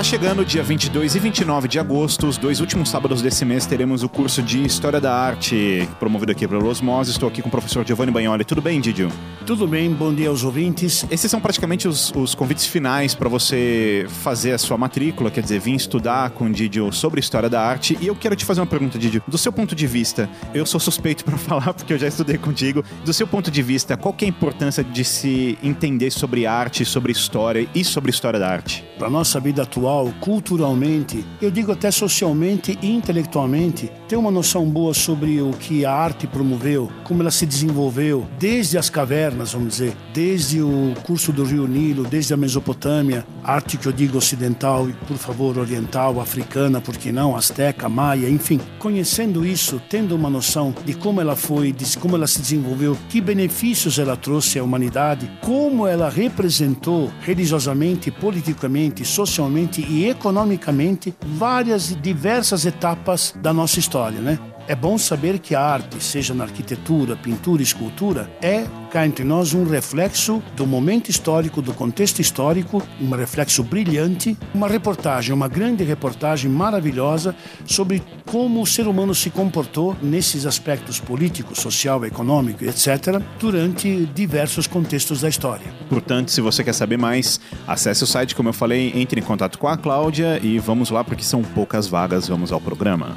Tá chegando dia 22 e 29 de agosto, os dois últimos sábados desse mês, teremos o curso de História da Arte, promovido aqui pelo Osmose. Estou aqui com o professor Giovanni Bagnoli. Tudo bem, Didio? Tudo bem, bom dia aos ouvintes. Esses são praticamente os, os convites finais para você fazer a sua matrícula, quer dizer, vir estudar com o Didio sobre História da Arte. E eu quero te fazer uma pergunta, Didio. Do seu ponto de vista, eu sou suspeito para falar porque eu já estudei contigo. Do seu ponto de vista, qual que é a importância de se entender sobre arte, sobre história e sobre história da arte? Para nossa vida atual, culturalmente, eu digo até socialmente e intelectualmente, ter uma noção boa sobre o que a arte promoveu, como ela se desenvolveu, desde as cavernas, vamos dizer, desde o curso do Rio Nilo, desde a Mesopotâmia, arte que eu digo ocidental e, por favor, oriental, africana, por que não, asteca, maia, enfim. Conhecendo isso, tendo uma noção de como ela foi, de como ela se desenvolveu, que benefícios ela trouxe à humanidade, como ela representou religiosamente, politicamente, socialmente e economicamente várias e diversas etapas da nossa história, né? É bom saber que a arte, seja na arquitetura, pintura, escultura, é cá entre nós um reflexo do momento histórico, do contexto histórico, um reflexo brilhante, uma reportagem, uma grande reportagem maravilhosa sobre como o ser humano se comportou nesses aspectos político, social, econômico, etc., durante diversos contextos da história. Portanto, se você quer saber mais, acesse o site, como eu falei, entre em contato com a Cláudia e vamos lá porque são poucas vagas. Vamos ao programa.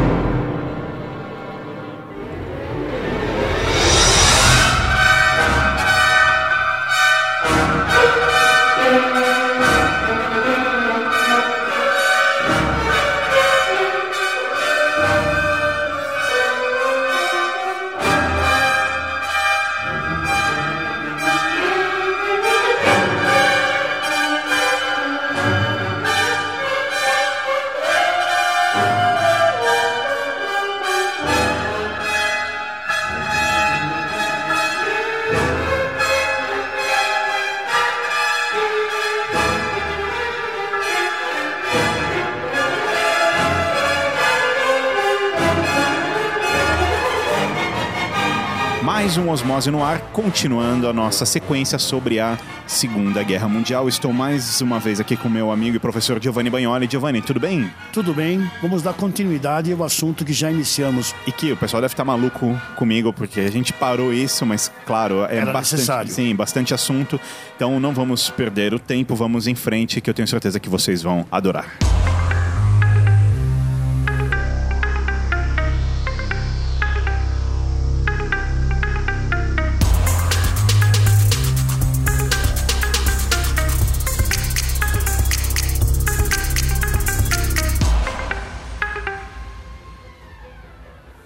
no ar, continuando a nossa sequência sobre a Segunda Guerra Mundial. Estou mais uma vez aqui com meu amigo e professor Giovanni Bagnoli. Giovanni, tudo bem? Tudo bem, vamos dar continuidade ao assunto que já iniciamos. E que o pessoal deve estar maluco comigo, porque a gente parou isso, mas claro, é Era bastante, necessário. sim, bastante assunto. Então não vamos perder o tempo, vamos em frente, que eu tenho certeza que vocês vão adorar.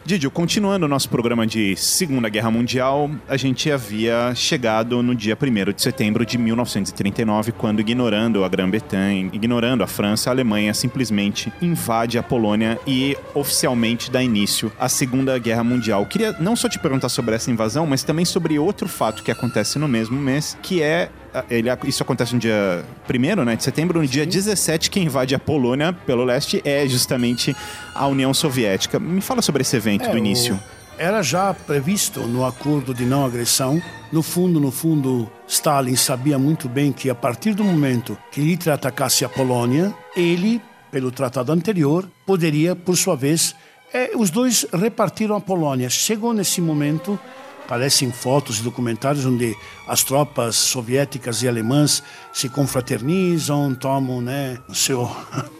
Didio, continuando o nosso programa de Segunda Guerra Mundial, a gente havia chegado no dia 1 de setembro de 1939, quando, ignorando a Grã-Bretanha, ignorando a França, a Alemanha simplesmente invade a Polônia e oficialmente dá início à Segunda Guerra Mundial. Queria não só te perguntar sobre essa invasão, mas também sobre outro fato que acontece no mesmo mês, que é ele, isso acontece no dia 1 né, de setembro. No dia 17, quem invade a Polônia pelo leste é justamente a União Soviética. Me fala sobre esse evento É, do o- início. Era já previsto no acordo de não agressão. No fundo, no fundo, Stalin sabia muito bem que a partir do momento que Hitler atacasse a Polônia, ele, pelo tratado anterior, poderia, por sua vez, eh, os dois repartiram a Polônia. Chegou nesse momento, aparecem fotos e documentários onde as tropas soviéticas e alemãs se confraternizam, tomam, né, o seu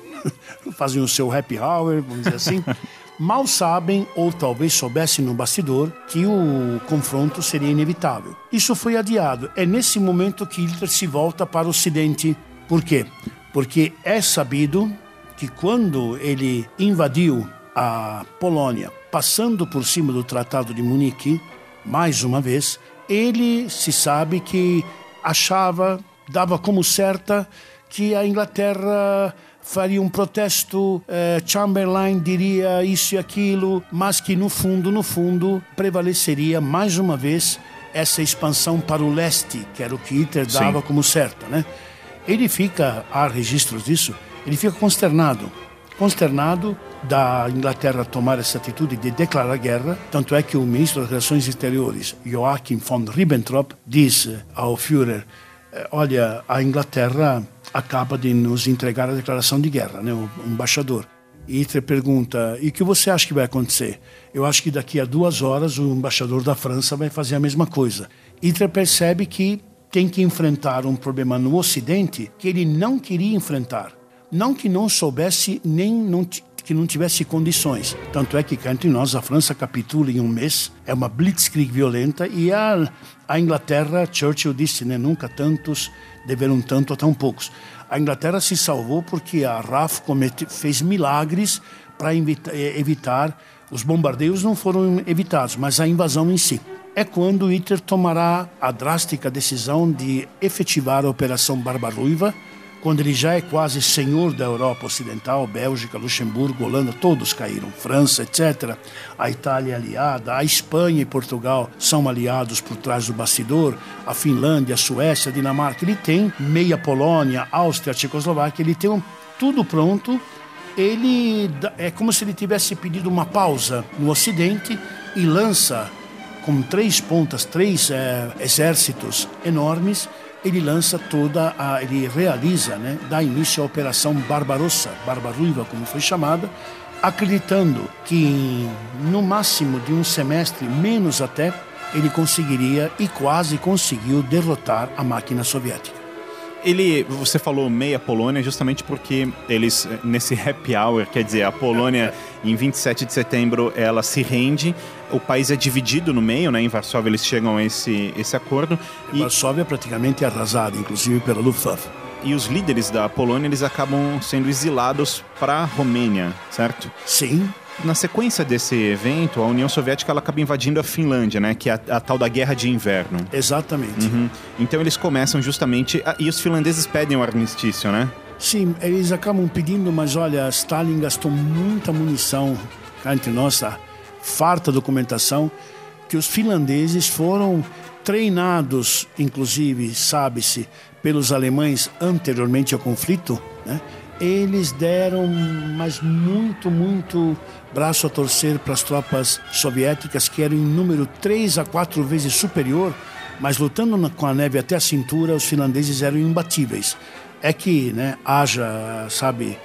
fazem o seu happy hour, vamos dizer assim. Mal sabem, ou talvez soubessem no bastidor, que o confronto seria inevitável. Isso foi adiado. É nesse momento que Hitler se volta para o Ocidente. Por quê? Porque é sabido que quando ele invadiu a Polônia, passando por cima do Tratado de Munique, mais uma vez, ele se sabe que achava, dava como certa que a Inglaterra faria um protesto, eh, Chamberlain diria isso e aquilo, mas que no fundo, no fundo, prevaleceria mais uma vez essa expansão para o leste, que era o que Hitler dava Sim. como certo, né? Ele fica, há registros disso, Ele fica consternado. Consternado da Inglaterra tomar essa atitude de declarar guerra, tanto é que o ministro das Relações Exteriores, Joachim von Ribbentrop, diz ao Führer: eh, Olha, a Inglaterra acaba de nos entregar a declaração de guerra, né, o embaixador. E Hitler pergunta: e o que você acha que vai acontecer? Eu acho que daqui a duas horas o embaixador da França vai fazer a mesma coisa. Hitler percebe que tem que enfrentar um problema no Ocidente que ele não queria enfrentar. Não que não soubesse nem não, que não tivesse condições. Tanto é que cá entre nós a França capitula em um mês, é uma blitzkrieg violenta e a, a Inglaterra, Churchill disse, né, nunca tantos deveram tanto a tão poucos. A Inglaterra se salvou porque a RAF comete, fez milagres para eh, evitar os bombardeios não foram evitados, mas a invasão em si. É quando Hitler tomará a drástica decisão de efetivar a Operação Barbaruiva, quando ele já é quase senhor da Europa Ocidental, Bélgica, Luxemburgo, Holanda, todos caíram, França, etc. A Itália é aliada, a Espanha e Portugal são aliados por trás do bastidor, a Finlândia, a Suécia, a Dinamarca. Ele tem meia Polônia, Áustria, Tchecoslováquia, ele tem tudo pronto. Ele é como se ele tivesse pedido uma pausa no Ocidente e lança com três pontas, três é, exércitos enormes ele lança toda a, ele realiza, né, dá início à operação Barbarossa, Barbaruiva como foi chamada, acreditando que no máximo de um semestre, menos até, ele conseguiria e quase conseguiu derrotar a máquina soviética. Ele, você falou meia Polônia justamente porque eles, nesse happy hour, quer dizer, a Polônia em 27 de setembro ela se rende, o país é dividido no meio, né? Em Varsóvia eles chegam a esse, esse acordo. E Varsóvia é praticamente arrasada, inclusive pela Luftwaffe. E os líderes da Polônia eles acabam sendo exilados para a Romênia, certo? Sim, na sequência desse evento, a União Soviética ela acaba invadindo a Finlândia, né? Que é a, a tal da Guerra de Inverno. Exatamente. Uhum. Então eles começam justamente. A, e os finlandeses pedem o armistício, né? Sim, eles acabam pedindo, mas olha, Stalin gastou muita munição entre nós, tá? farta documentação, que os finlandeses foram treinados, inclusive, sabe-se, pelos alemães anteriormente ao conflito, né? Eles deram, mas muito, muito braço a torcer para as tropas soviéticas, que eram em número três a quatro vezes superior, mas lutando na, com a neve até a cintura, os finlandeses eram imbatíveis. É que né, haja, sabe,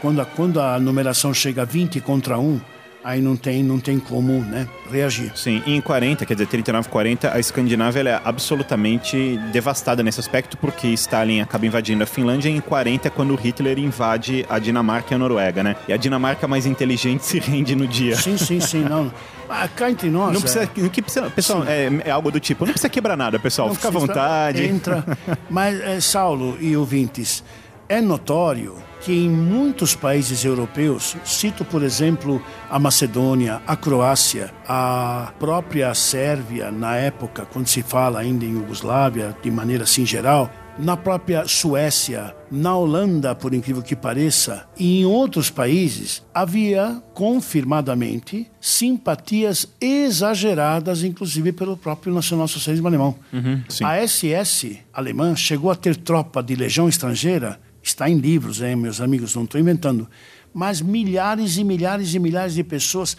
quando a, quando a numeração chega a 20 contra 1, aí não tem, não tem como né, reagir. Sim, e em 40, quer dizer, 39, 40, a Escandinávia é absolutamente devastada nesse aspecto, porque Stalin acaba invadindo a Finlândia e em 40 é quando Hitler invade a Dinamarca e a Noruega, né? E a Dinamarca mais inteligente se rende no dia. Sim, sim, sim, não. Ah, cá entre nós. Não precisa, é... que precisa pessoal, é, é, algo do tipo, não precisa quebrar nada, pessoal, não fica à vontade. Entra. Mas, é, Saulo e ouvintes, é notório que em muitos países europeus, cito por exemplo a Macedônia, a Croácia, a própria Sérvia, na época, quando se fala ainda em Iugoslávia, de maneira assim geral, na própria Suécia, na Holanda, por incrível que pareça, e em outros países, havia confirmadamente simpatias exageradas, inclusive pelo próprio nacionalsocialismo alemão. Uhum, a SS alemã chegou a ter tropa de legião estrangeira Está em livros, hein, meus amigos, não estou inventando. Mas milhares e milhares e milhares de pessoas.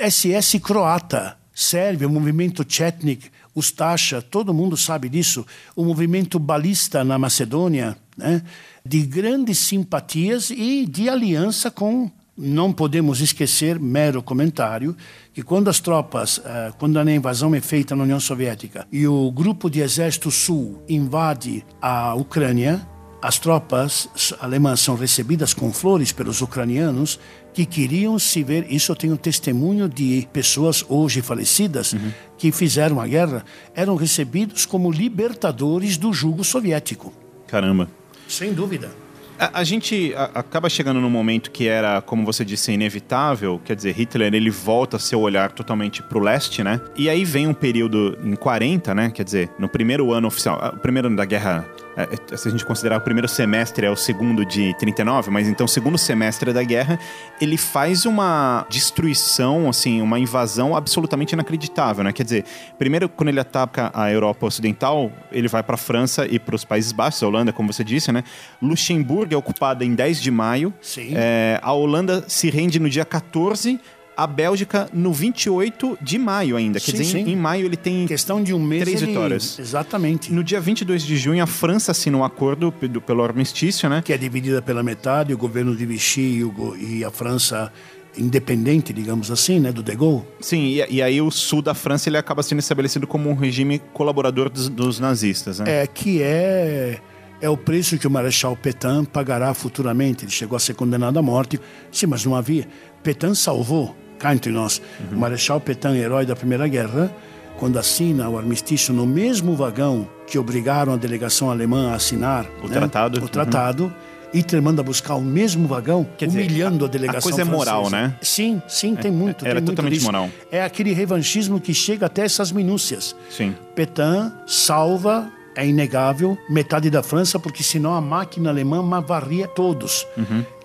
SS croata, Sérvia, movimento Chetnik, Ustasha, todo mundo sabe disso. O movimento balista na Macedônia, né? de grandes simpatias e de aliança com. Não podemos esquecer, mero comentário, que quando as tropas, eh, quando a invasão é feita na União Soviética e o grupo de exército sul invade a Ucrânia, as tropas alemãs são recebidas com flores pelos ucranianos que queriam se ver. Isso eu tenho testemunho de pessoas hoje falecidas uhum. que fizeram a guerra, eram recebidos como libertadores do jugo soviético. Caramba. Sem dúvida. A, a gente a, acaba chegando num momento que era, como você disse, inevitável. Quer dizer, Hitler ele volta seu olhar totalmente para o leste, né? E aí vem um período em 40, né? Quer dizer, no primeiro ano oficial, o primeiro ano da guerra se a gente considerar o primeiro semestre é o segundo de 39, mas então o segundo semestre da guerra, ele faz uma destruição, assim, uma invasão absolutamente inacreditável, né? Quer dizer, primeiro quando ele ataca a Europa Ocidental, ele vai para a França e para os Países Baixos, a Holanda, como você disse, né? Luxemburgo é ocupada em 10 de maio. É, a Holanda se rende no dia 14. A Bélgica no 28 de maio ainda. Quer Sim, dizer, sim. em maio ele tem Questão de um mês. Três ele- vitórias. Exatamente. No dia 22 de junho, a França assina um acordo pe- do- pelo armistício, né? Que é dividida pela metade, o governo de Vichy e, e a França independente, digamos assim, né, do De Gaulle. Sim, e, e aí o sul da França ele acaba sendo estabelecido como um regime colaborador dos, dos nazistas, né? É, que é, é o preço que o Marechal Petain pagará futuramente. Ele chegou a ser condenado à morte. Sim, mas não havia. Petain salvou, cá entre nós. O Marechal Petain, herói da Primeira Guerra, quando assina o armistício no mesmo vagão que obrigaram a delegação alemã a assinar O né, tratado. O tratado. Hitler manda buscar o mesmo vagão, Quer dizer, humilhando a, a- a delegação coisa é moral, francesa. né? Sim, sim, tem muito. era tem muito totalmente disso. moral. É aquele revanchismo que chega até essas minúcias. Sim. Petain salva, é inegável, metade da França, porque senão a máquina alemã varria todos.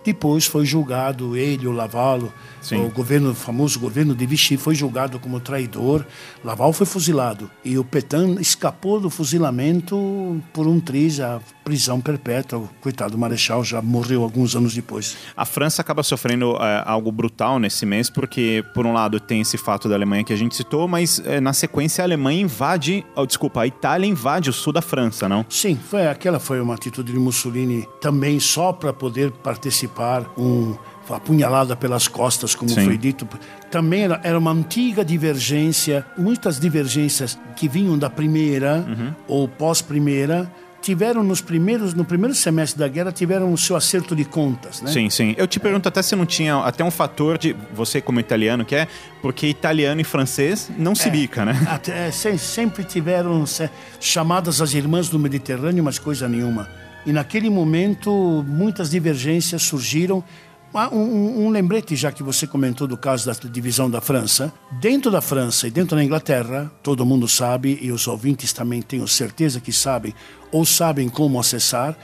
Depois foi julgado ele, o Lavalo, Sim. o governo, o famoso governo de Vichy foi julgado como traidor. Laval foi fuzilado e o Petain escapou do fuzilamento por um triz, a prisão perpétua. O coitado do Marechal já morreu alguns anos depois. A França acaba sofrendo é, algo brutal nesse mês, porque, por um lado, tem esse fato da Alemanha que a gente citou, mas é, na sequência a Alemanha invade. oh, desculpa, a Itália invade o sul da França, não? Sim, foi, aquela foi uma atitude de Mussolini também só para poder participar, um, apunhalada pelas costas, como Sim. foi dito. Também era, era uma antiga divergência, muitas divergências que vinham da primeira ou pós-primeira, tiveram nos primeiros, no primeiro semestre da guerra, tiveram o seu acerto de contas, né? Sim, sim. Eu te pergunto até se não tinha até um fator de você como italiano que é, porque italiano e francês não se bica, né? Até, se- sempre tiveram se- chamadas as irmãs do Mediterrâneo, mas coisa nenhuma. E naquele momento, muitas divergências surgiram. Ah, Um, um- lembrete, já que você comentou do caso da divisão da França. Dentro da França e dentro da Inglaterra, todo mundo sabe, e os ouvintes também tenho certeza que sabem, ou sabem como acessar,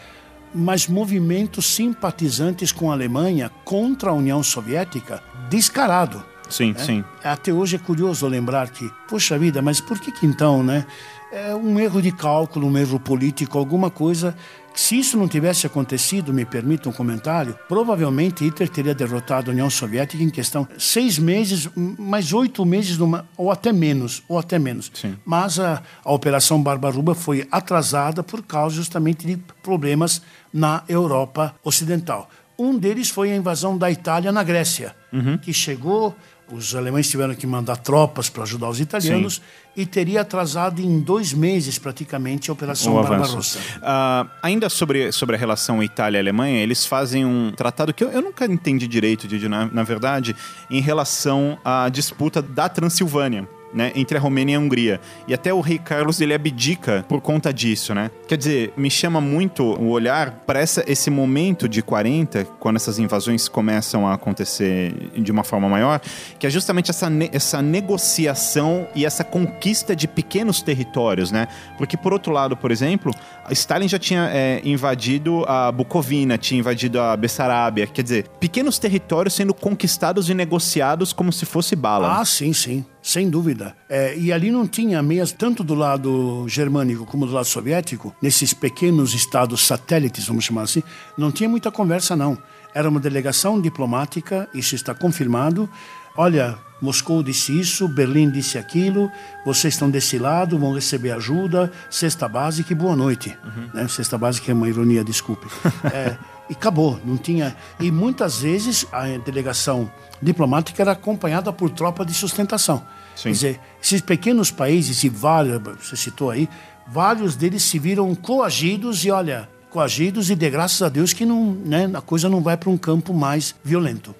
mas movimentos simpatizantes com a Alemanha contra a União Soviética, descarado. Sim, sim. Até hoje é curioso lembrar que, poxa vida, mas por que que então, né? É um erro de cálculo, um erro político, alguma coisa. Se isso não tivesse acontecido, me permita um comentário, provavelmente Hitler teria derrotado a União Soviética em questão seis meses, mais oito meses, numa, ou até menos, ou até menos. Sim. Mas a, a Operação Barbaruba foi atrasada por causa justamente de problemas na Europa Ocidental. Um deles foi a invasão da Itália na Grécia, que chegou, os alemães tiveram que mandar tropas para ajudar os italianos e teria atrasado em dois meses praticamente a Operação o. Barbarossa. Ah, ainda sobre, sobre a relação Itália-Alemanha, eles fazem um tratado que eu, eu nunca entendi direito, Didi, na, na verdade, em relação à disputa da Transilvânia. Né, entre a Romênia e a Hungria. E até o rei Carlos ele abdica por conta disso, né? Quer dizer, me chama muito o olhar para esse momento de 40, quando essas invasões começam a acontecer de uma forma maior, que é justamente essa, ne- essa negociação e essa conquista de pequenos territórios, né? Porque, por outro lado, por exemplo, Stalin já tinha é, invadido a Bucovina, tinha invadido a Bessarábia, quer dizer, pequenos territórios sendo conquistados e negociados como se fosse bala. Ah, sim, sim, sem dúvida. É, e ali não tinha meias, tanto do lado germânico como do lado soviético, nesses pequenos estados satélites, vamos chamar assim, não tinha muita conversa, não. Era uma delegação diplomática, isso está confirmado. Olha, Moscou disse isso, Berlim disse aquilo, vocês estão desse lado, vão receber ajuda, cesta básica e boa noite. Né? Cesta básica é uma ironia, desculpe. É, e acabou, não tinha. E muitas vezes a delegação diplomática era acompanhada por tropa de sustentação. Sim. Quer dizer, esses pequenos países, e vários, você citou aí, vários deles se viram coagidos e, olha, coagidos e de graças a Deus que não, né, a coisa não vai para um campo mais violento.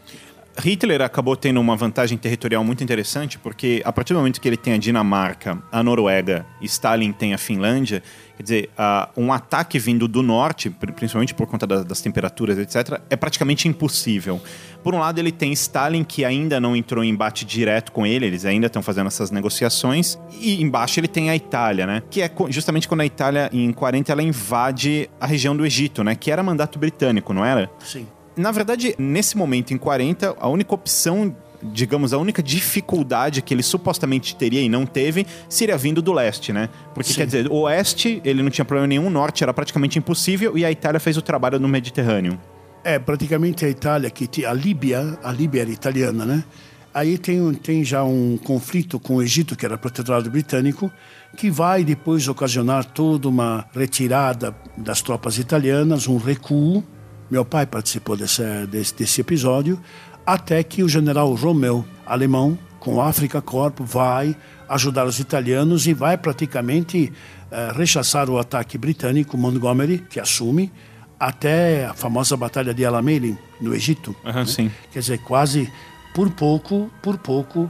Hitler acabou tendo uma vantagem territorial muito interessante, porque a partir do momento que ele tem a Dinamarca, a Noruega e Stalin tem a Finlândia, quer dizer, ah, um ataque vindo do norte, pri- principalmente por conta da- das temperaturas, etc., é praticamente impossível. Por um lado, ele tem Stalin, que ainda não entrou em embate direto com ele, eles ainda estão fazendo essas negociações, e embaixo ele tem a Itália, né? Que é justamente quando a Itália, em 40, ela invade a região do Egito, né? Que era mandato britânico, não era? Sim. Na verdade, nesse momento, em 40, a única opção digamos, a única dificuldade que ele supostamente teria e não teve seria vindo do leste, né? Porque Sim. quer dizer, o oeste ele não tinha problema nenhum, o norte era praticamente impossível e a Itália fez o trabalho no Mediterrâneo. É, praticamente a Itália, que a Líbia, a Líbia era italiana, né? Aí tem, tem já um conflito com o Egito, que era protetorado britânico, que vai depois ocasionar toda uma retirada das tropas italianas, um recuo. Meu pai participou desse, desse, desse episódio, até que o general Romeu, alemão, com o Africa Corp, vai ajudar os italianos e vai praticamente eh, rechaçar o ataque britânico, Montgomery, que assume, até a famosa Batalha de Alamein, no Egito. Aham, sim. Quer dizer, quase por pouco, por pouco,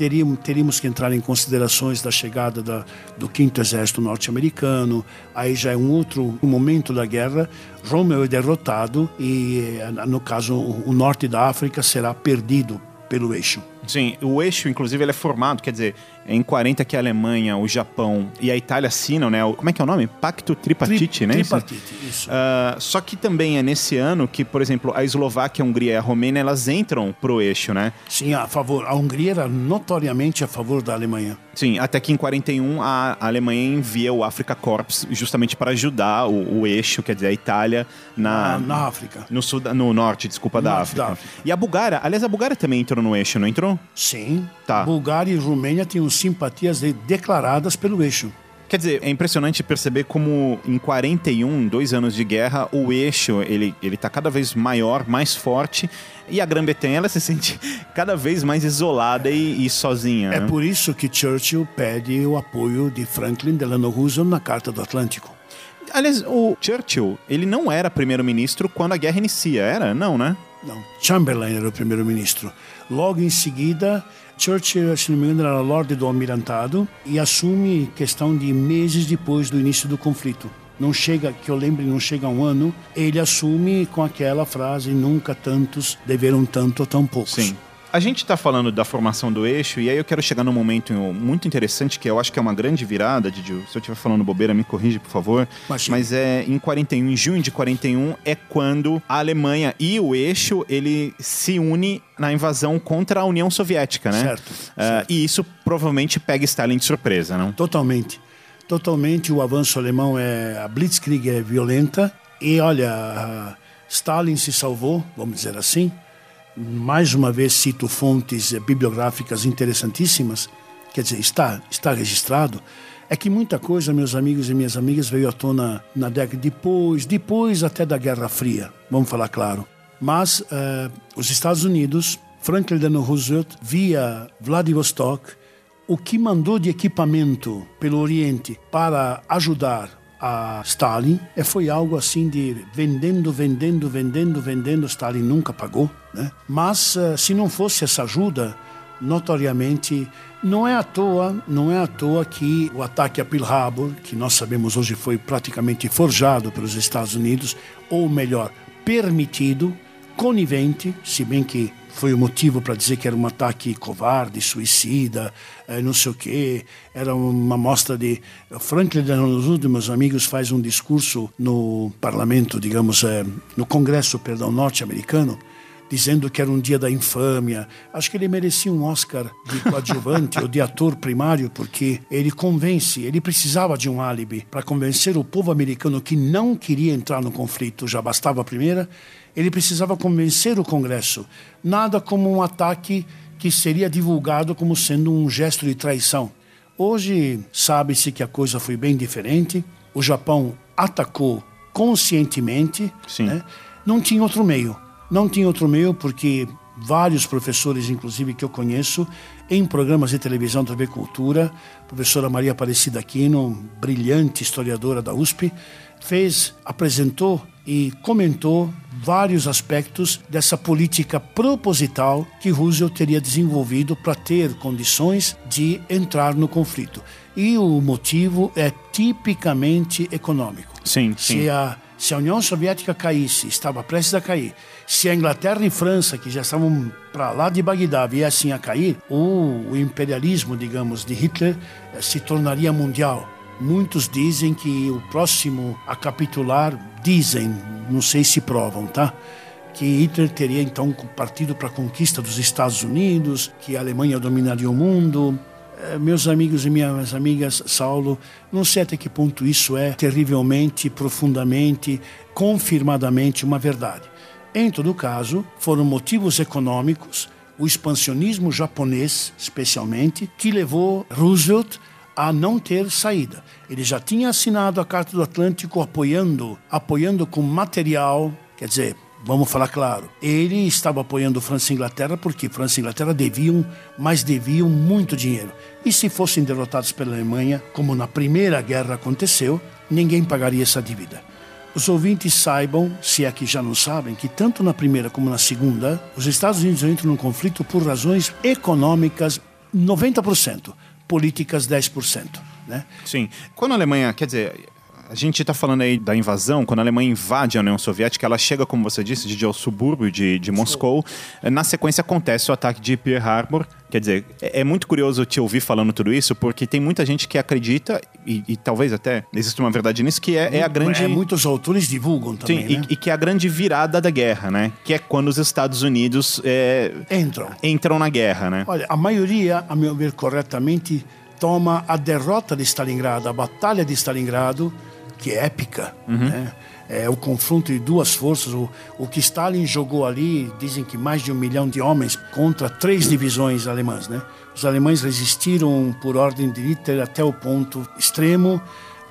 teríamos, teríamos que entrar em considerações da chegada da, do Quinto Exército Norte-Americano. Aí já é um outro momento da guerra. Rommel é derrotado e, eh, no caso, o norte da África será perdido pelo eixo. Sim, o eixo, inclusive, ele é formado, quer dizer, em 40 que a Alemanha, o Japão e a Itália assinam, né? o- Como é que é o nome? Pacto Tripartite, Tri- né? Tripartite, isso. Ah, só que também é nesse ano que, por exemplo, a Eslováquia, a Hungria e a Romênia, elas entram pro eixo, né? Sim, a favor. A Hungria era notoriamente a favor da Alemanha. Sim, até que em 41 a Alemanha envia o Africa Corps justamente para ajudar o, o eixo, quer dizer, a Itália na, Na, na África. no, sul, no norte, desculpa, da norte África. da África. E a Bulgária, aliás, a Bulgária também entrou no eixo, não entrou? Sim. Tá. Bulgária e Romênia tinham simpatias de- declaradas pelo eixo. Quer dizer, é impressionante perceber como em 41, dois anos de guerra, o eixo ele, ele tá cada vez maior, mais forte, e a Grã-Bretanha ela se sente cada vez mais isolada e, e sozinha. É né? por isso que Churchill pede o apoio de Franklin Delano Roosevelt na Carta do Atlântico. Aliás, o Churchill, ele não era primeiro-ministro quando a guerra inicia, era? Não, né? Não, Chamberlain era o primeiro-ministro. Logo em seguida, Churchill, se não me engano, era Lorde do Almirantado e assume questão de meses depois do início do conflito. Não chega, que eu lembre, não chega a um ano, ele assume com aquela frase: nunca tantos deveram tanto ou tão poucos. Sim. A gente está falando da formação do eixo, e aí eu quero chegar num momento muito interessante, que eu acho que é uma grande virada, Didi. Se eu estiver falando bobeira, me corrige, por favor. Imagina. Mas é em 41, em junho de 41, é quando a Alemanha e o eixo ele se une na invasão contra a União Soviética, né? Certo, Ah, certo. E isso provavelmente pega Stalin de surpresa, não? Totalmente. Totalmente o avanço alemão é a Blitzkrieg é violenta e olha, Stalin se salvou, vamos dizer assim. Mais uma vez cito fontes bibliográficas interessantíssimas, quer dizer, está está registrado. É que muita coisa, meus amigos e minhas amigas, veio à tona na década depois, depois até da Guerra Fria, vamos falar claro. Mas eh, os Estados Unidos, Franklin Delano Roosevelt, via Vladivostok, o que mandou de equipamento pelo Oriente para ajudar a Stalin foi algo assim de vendendo, vendendo, vendendo, vendendo. Stalin nunca pagou, né? Mas eh, se não fosse essa ajuda, notoriamente não é à toa, não é à toa que o ataque a Pearl Harbor, que nós sabemos hoje foi praticamente forjado pelos Estados Unidos, ou melhor, permitido, conivente, se bem que foi o motivo para dizer que era um ataque covarde, suicida, eh, não sei o quê. Era uma mostra de. Franklin Delano Roosevelt, meus amigos, faz um discurso no parlamento, digamos, eh, no Congresso, perdão, norte-americano, dizendo que era um dia da infâmia. Acho que ele merecia um Oscar de coadjuvante ou de ator primário, porque ele convence, ele precisava de um álibi para convencer o povo americano que não queria entrar no conflito, já bastava a primeira, ele precisava convencer o Congresso. Nada como um ataque que seria divulgado como sendo um gesto de traição. Hoje sabe-se que a coisa foi bem diferente. O Japão atacou conscientemente, Sim. né? não tinha outro meio. Não tinha outro meio porque vários professores, inclusive que eu conheço, em programas de televisão TV Cultura, a professora Maria Aparecida Aquino, brilhante historiadora da USP, fez, apresentou e comentou vários aspectos dessa política proposital que Roosevelt teria desenvolvido para ter condições de entrar no conflito. E o motivo é tipicamente econômico. Sim, sim. Se a, se a União Soviética caísse, estava prestes a cair, se a Inglaterra e França, que já estavam para lá de Bagdá, viessem a cair, o, imperialismo, digamos, de Hitler eh, se tornaria mundial. Muitos dizem que o próximo a capitular, dizem, não sei se provam, tá? que Hitler teria então partido para a conquista dos Estados Unidos, que a Alemanha dominaria o mundo. Eh, meus amigos e minhas amigas, Saulo, não sei até que ponto isso é terrivelmente, profundamente, confirmadamente uma verdade. Em todo caso, foram motivos econômicos, o expansionismo japonês, especialmente, que levou Roosevelt a não ter saída. Ele já tinha assinado a Carta do Atlântico apoiando, apoiando com material, quer dizer, Vamos falar claro. Ele estava apoiando França e Inglaterra porque França e Inglaterra deviam, mas deviam muito dinheiro. E se fossem derrotados pela Alemanha, como na Primeira Guerra aconteceu, ninguém pagaria essa dívida. Os ouvintes saibam, se é que já não sabem, que tanto na primeira como na segunda, os Estados Unidos entram num conflito por razões econômicas 90%, políticas 10%. Né? Sim. Quando a Alemanha, quer dizer, a gente está falando aí da invasão, quando a Alemanha invade a União Soviética, ela chega, como você disse, de, ao subúrbio de, de Moscou. Na sequência acontece o ataque de Pearl Harbor. Quer dizer, é, é muito curioso te ouvir falando tudo isso, porque tem muita gente que acredita, e, e talvez até exista uma verdade nisso, que é, é a grande. É, muitos autores divulgam também. Sim, né? e, e, que é a grande virada da guerra, né? Que é quando os Estados Unidos é, entram. entram na guerra, né? Olha, a maioria, a meu ver corretamente, toma a derrota de Stalingrado, a batalha de Stalingrado que é épica, uhum. né? É o confronto de duas forças. O, o que Stalin jogou ali, dizem que mais de um milhão de homens contra três divisões alemãs, né? Os alemães resistiram por ordem de Hitler até o ponto extremo.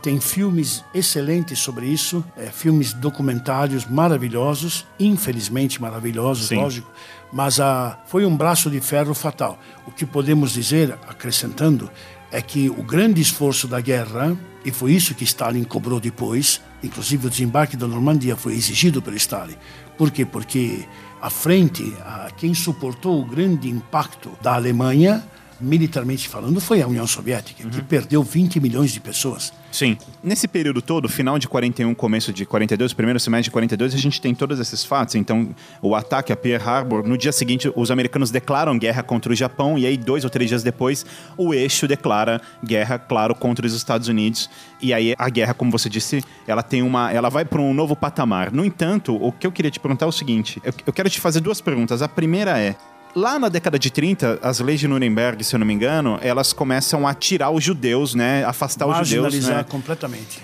Tem filmes excelentes sobre isso, é, filmes documentários maravilhosos, infelizmente maravilhosos, Sim. lógico, mas a, foi um braço de ferro fatal. O que podemos dizer, acrescentando, é que o grande esforço da guerra, e foi isso que Stalin cobrou depois, inclusive o desembarque da Normandia foi exigido por Stalin. Por quê? Porque à frente, a, quem suportou o grande impacto da Alemanha militarmente falando, foi a União Soviética, uhum. que perdeu 20 milhões de pessoas. Sim. Nesse período todo, final de 41, começo de 42, primeiro semestre de 42, a gente tem todos esses fatos. Então, o ataque a Pearl Harbor, no dia seguinte, os americanos declaram guerra contra o Japão, e aí, dois ou três dias depois, o eixo declara guerra, claro, contra os Estados Unidos. E aí, a guerra, como você disse, ela tem uma. ela vai para um novo patamar. No entanto, o que eu queria te perguntar é o seguinte: eu, eu quero te fazer duas perguntas. A primeira é Lá na década de 30, as leis de Nuremberg, se eu não me engano, elas começam a tirar os judeus, né? Afastar os judeus. Né? completamente.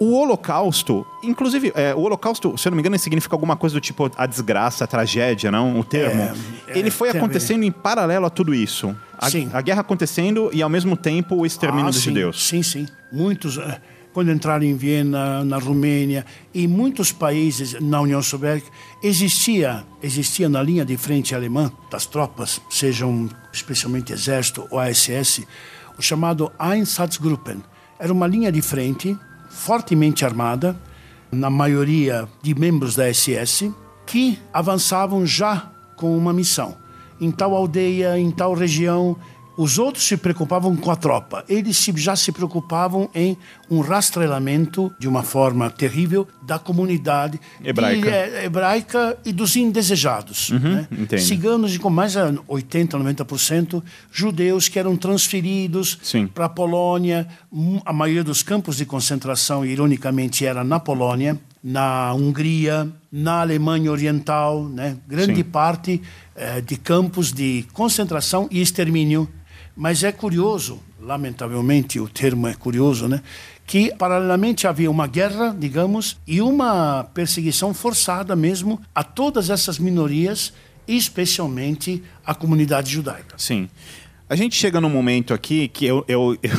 O Holocausto, inclusive, é, o Holocausto, se eu não me engano, significa alguma coisa do tipo a desgraça, a tragédia, não? O termo. É, é, ele foi acontecendo em paralelo a tudo isso. A, sim. a guerra acontecendo e, ao mesmo tempo, o extermínio ah, dos sim, judeus. Sim, sim. Muitos. Uh quando entraram em Viena, na Romênia e muitos países na União Soviética, existia, existia na linha de frente alemã das tropas, sejam especialmente exército ou ASS, o chamado Einsatzgruppen. Era uma linha de frente fortemente armada, na maioria de membros da SS, que avançavam já com uma missão. Em tal aldeia, em tal região, os outros se preocupavam com a tropa, eles já se preocupavam em um rastreamento de uma forma terrível da comunidade hebraica, de, é, hebraica e dos indesejados. Uhum, né? Ciganos com mais de 80%, 90%, judeus que eram transferidos para a Polônia. A maioria dos campos de concentração, ironicamente, era na Polônia, na Hungria, na Alemanha Oriental, né? grande Sim. parte eh, de campos de concentração e extermínio mas é curioso, lamentavelmente o termo é curioso, né? Que paralelamente havia uma guerra, digamos, e uma perseguição forçada mesmo a todas essas minorias, especialmente a comunidade judaica. Sim. A gente chega num momento aqui que eu, eu, eu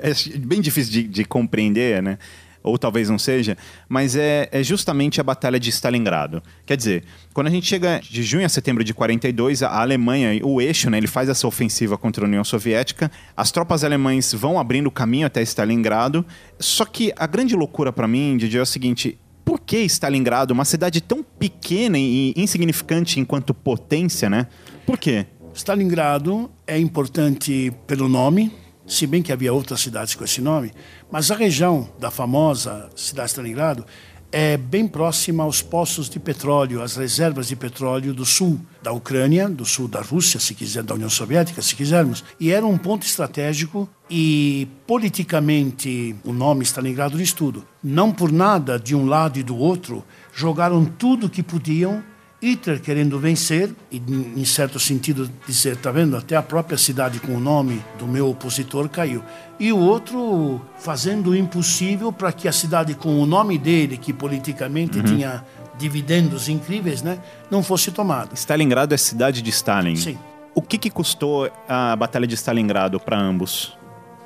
é bem difícil de, de compreender, né? Ou talvez não seja, mas é, é, justamente a Batalha de Stalingrado. Quer dizer, quando a gente chega de junho a setembro de 42, a Alemanha, o eixo, né, ele faz essa ofensiva contra a União Soviética, as tropas alemãs vão abrindo caminho até Stalingrado, só que a grande loucura para mim, Didi, é o seguinte, por que Stalingrado, uma cidade tão pequena e insignificante enquanto potência, né? Por quê? Stalingrado é importante pelo nome, se bem que havia outras cidades com esse nome, mas a região da famosa cidade de Stalingrado é bem próxima aos poços de petróleo, às reservas de petróleo do sul da Ucrânia, do sul da Rússia, se quiser, da União Soviética, se quisermos. E era um ponto estratégico e politicamente o nome Stalingrado diz tudo. Não por nada de um lado e do outro jogaram tudo que podiam Hitler querendo vencer e, em certo sentido, dizer: tá vendo, até a própria cidade com o nome do meu opositor caiu. E o outro fazendo o impossível para que a cidade com o nome dele, que politicamente uhum. tinha dividendos incríveis, né, não fosse tomada. Stalingrado é cidade de Stalin. Sim. O que, que custou a Batalha de Stalingrado para ambos?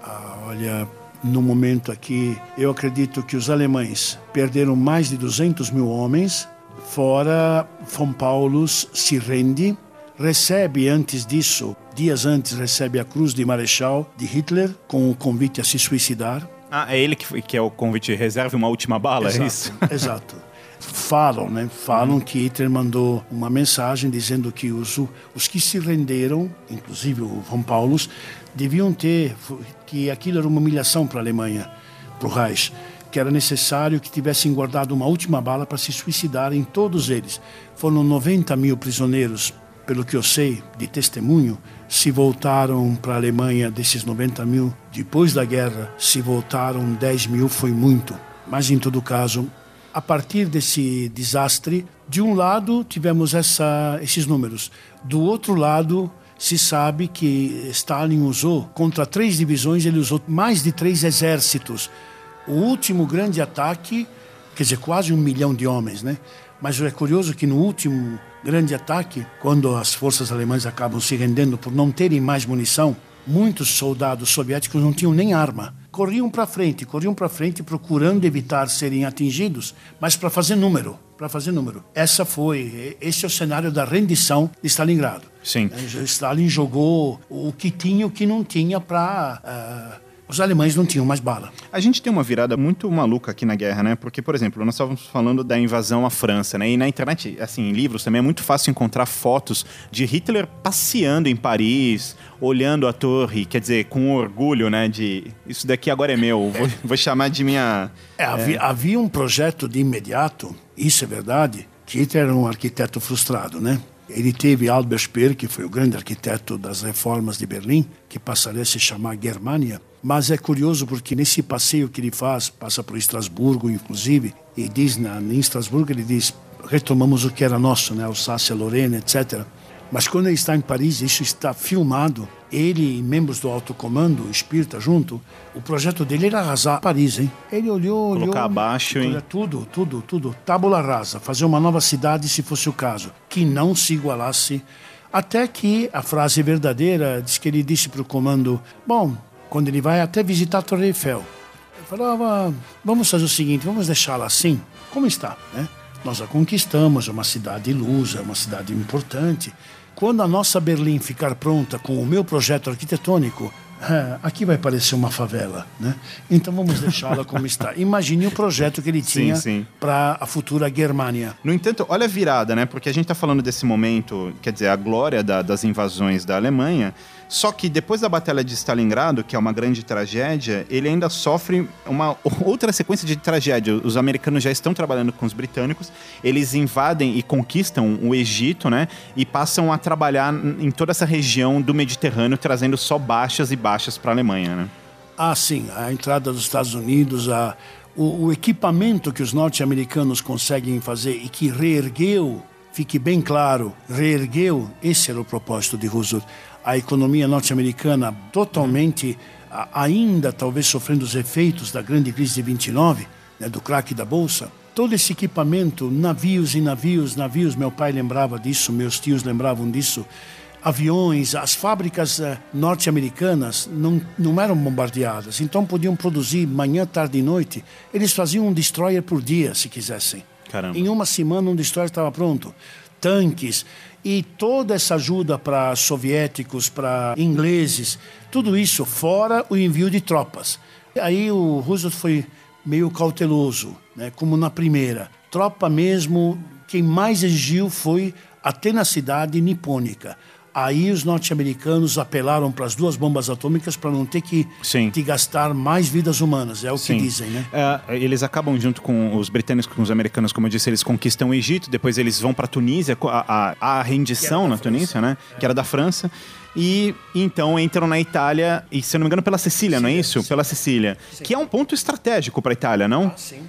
Ah, olha, no momento aqui, eu acredito que os alemães perderam mais de 200 mil homens, fora Von Paulus se rende, recebe antes disso, dias antes, recebe a Cruz de Marechal de Hitler com o convite a se suicidar. Ah, é ele que, que é o convite, reserve uma última bala, exato, é isso? Exato. Falam, né? Falam que Hitler mandou uma mensagem dizendo que os, os que se renderam, inclusive o Von Paulus, deviam ter, que aquilo era uma humilhação para a Alemanha, para o Reich, que era necessário que tivessem guardado uma última bala para se suicidarem, todos eles. Foram 90 mil prisioneiros, pelo que eu sei de testemunho, se voltaram para a Alemanha, desses 90 mil, depois da guerra, se voltaram 10 mil, foi muito. Mas, em todo caso, a partir desse desastre, de um lado tivemos essa, esses números, do outro lado se sabe que Stalin usou, contra três divisões, ele usou mais de três exércitos. O último grande ataque, quer dizer, quase um milhão de homens, né? Mas é curioso que no último grande ataque, quando as forças alemãs acabam se rendendo por não terem mais munição, muitos soldados soviéticos não tinham nem arma. Corriam para frente, corriam para frente procurando evitar serem atingidos, mas para fazer número para fazer número. Essa foi, esse é o cenário da rendição de Stalingrado. Sim. É, Stalin jogou o que tinha e o que não tinha para uh, é, os alemães não tinham mais bala. A gente tem uma virada muito maluca aqui na guerra, né? Porque, por exemplo, nós estávamos falando da invasão à França, né? E na internet, assim, em livros também é muito fácil encontrar fotos de Hitler passeando em Paris, olhando a torre, quer dizer, com orgulho, né? De isso daqui agora é meu, vou, vou chamar de minha. É, havia, é... havia um projeto de imediato, isso é verdade, que Hitler era um arquiteto frustrado, né? Ele teve Albert Speer, que foi o grande arquiteto das reformas de Berlim, que passaria a se chamar Germânia. Mas é curioso porque nesse passeio que ele faz, passa por Estrasburgo, inclusive, e diz na, em Estrasburgo, ele diz, retomamos o que era nosso, né? Alsácia-Lorena, etc. Mas quando ele está em Paris, isso está filmado, ele e membros do alto comando, Espírita junto, o projeto dele era arrasar Paris, hein? Ele olhou, Colocar olhou, abaixo, hein? Tudo, tudo, tudo. Tábula rasa, fazer uma nova cidade se fosse o caso, que não se igualasse. Até que a frase verdadeira diz que ele disse para o comando: Bom, quando ele vai até visitar a Torre Eiffel, ele falava: Vamos fazer o seguinte, vamos deixá-la assim, como está, né? Nós a conquistamos, é uma cidade ilusa, é uma cidade importante. Quando a nossa Berlim ficar pronta com o meu projeto arquitetônico, é, aqui vai parecer uma favela, né? Então vamos deixá-la como está. Imagine o projeto que ele tinha para a futura Germânia. No entanto, olha a virada, né? Porque a gente está falando desse momento, quer dizer, a glória da, das invasões da Alemanha, só que depois da Batalha de Stalingrado, que é uma grande tragédia, ele ainda sofre uma outra sequência de tragédia. Os americanos já estão trabalhando com os britânicos, eles invadem e conquistam o Egito, né? E passam a trabalhar em toda essa região do Mediterrâneo, trazendo só baixas e baixas para a Alemanha, né? Ah, sim. A entrada dos Estados Unidos, a, o, o equipamento que os norte-americanos conseguem fazer e que reergueu fique bem claro, reergueu, esse era o propósito de Roosevelt, a economia norte-americana totalmente, ainda talvez sofrendo os efeitos da grande crise de 29, né, do craque da Bolsa, todo esse equipamento, navios e navios, navios, meu pai lembrava disso, meus tios lembravam disso, aviões, as fábricas uh, norte-americanas não, não eram bombardeadas, então podiam produzir manhã, tarde e noite. Eles faziam um destroyer por dia, se quisessem. Caramba. Em uma semana, um destroyer estava pronto. Tanques, e toda essa ajuda para soviéticos, para ingleses, tudo isso fora o envio de tropas. Aí o Roosevelt foi meio cauteloso, né, como na primeira. Tropa mesmo, quem mais exigiu foi a tenacidade nipônica. Aí os norte-americanos apelaram para as duas bombas atômicas para não ter que, que, gastar mais vidas humanas, é o Sim. que dizem, né? É, eles acabam junto com os britânicos, com os americanos, como eu disse, eles conquistam o Egito, depois eles vão para a Tunísia, a, a, rendição na Tunísia, né? É. Que era da França. E então entram na Itália, e se eu não me engano, pela Sicília, sim, não é isso? Sim. Pela Sicília. Sim. Que é um ponto estratégico para a Itália, não? Ah, sim.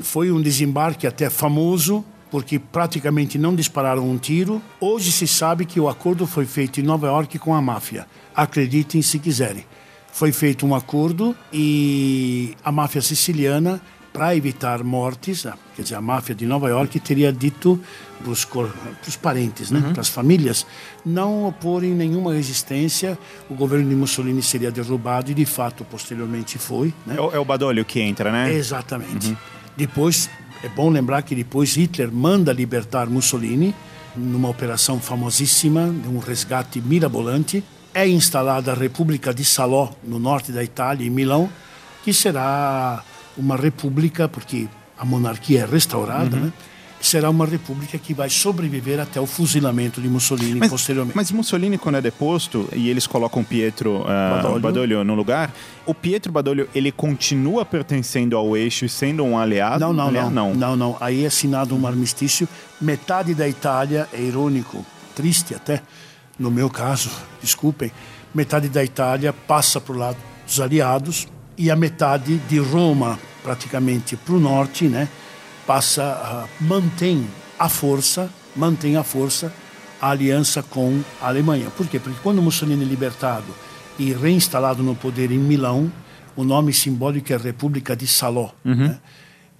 Foi um desembarque até famoso, porque praticamente não dispararam um tiro. Hoje se sabe que o acordo foi feito em Nova York com a máfia. Acreditem se quiserem. Foi feito um acordo e a máfia siciliana para evitar mortes, ah, quer dizer, a máfia de Nova York teria dito para os parentes, né, uhum. para as famílias, não oporem nenhuma resistência, o governo de Mussolini seria derrubado e de fato posteriormente foi. Né? É, o, é o Badolho que entra, né? Exatamente. Uhum. Depois, é bom lembrar que depois Hitler manda libertar Mussolini numa operação famosíssima, um resgate mirabolante. É instalada a República de Salò, no norte da Itália, em Milão, que será uma república, porque a monarquia é restaurada, uhum. né? Será uma república que vai sobreviver até o fuzilamento de Mussolini mas, posteriormente. Mas Mussolini, quando é deposto e eles colocam Pietro uh, Badoglio. Badoglio no lugar, o Pietro Badoglio ele continua pertencendo ao eixo e sendo um aliado? Não, não, aliado, não, não. Não, não. Aí é assinado um armistício. Metade da Itália, é irônico, triste até, no meu caso, desculpem, metade da Itália passa para o lado dos aliados e a metade de Roma, praticamente para o norte, né, passa uh, mantém a força, mantém a força a aliança com a Alemanha. Por quê? Porque quando Mussolini é libertado e reinstalado no poder em Milão, o nome simbólico é República de Salò. Uhum. Né?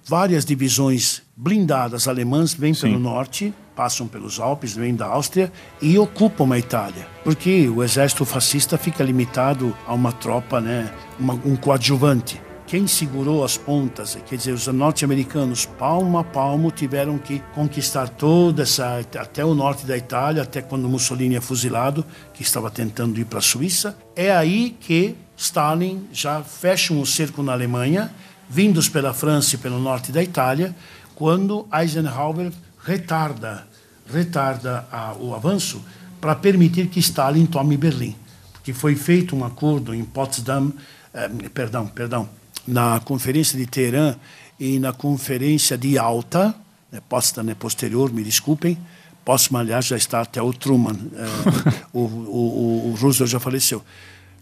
Várias divisões blindadas alemãs vêm Sim. pelo norte, passam pelos Alpes, vêm da Áustria e ocupam a Itália. Porque o exército fascista fica limitado a uma tropa, né, uma, um coadjuvante. Quem segurou as pontas, quer dizer, os norte-americanos, palmo a palmo, tiveram que conquistar toda essa, até o norte da Itália, até quando Mussolini é fuzilado, que estava tentando ir para a Suíça. É aí que Stalin já fecha um cerco na Alemanha, vindos pela França e pelo norte da Itália, quando Eisenhower retarda, retarda a, o avanço para permitir que Stalin tome Berlim. Porque foi feito um acordo em Potsdam, eh, perdão, perdão, na conferência de Teherã e na conferência de Alta, né, Potsdam é posterior, me desculpem, Potsdam, aliás, já está até o Truman, eh, o, o, o, Roosevelt já faleceu.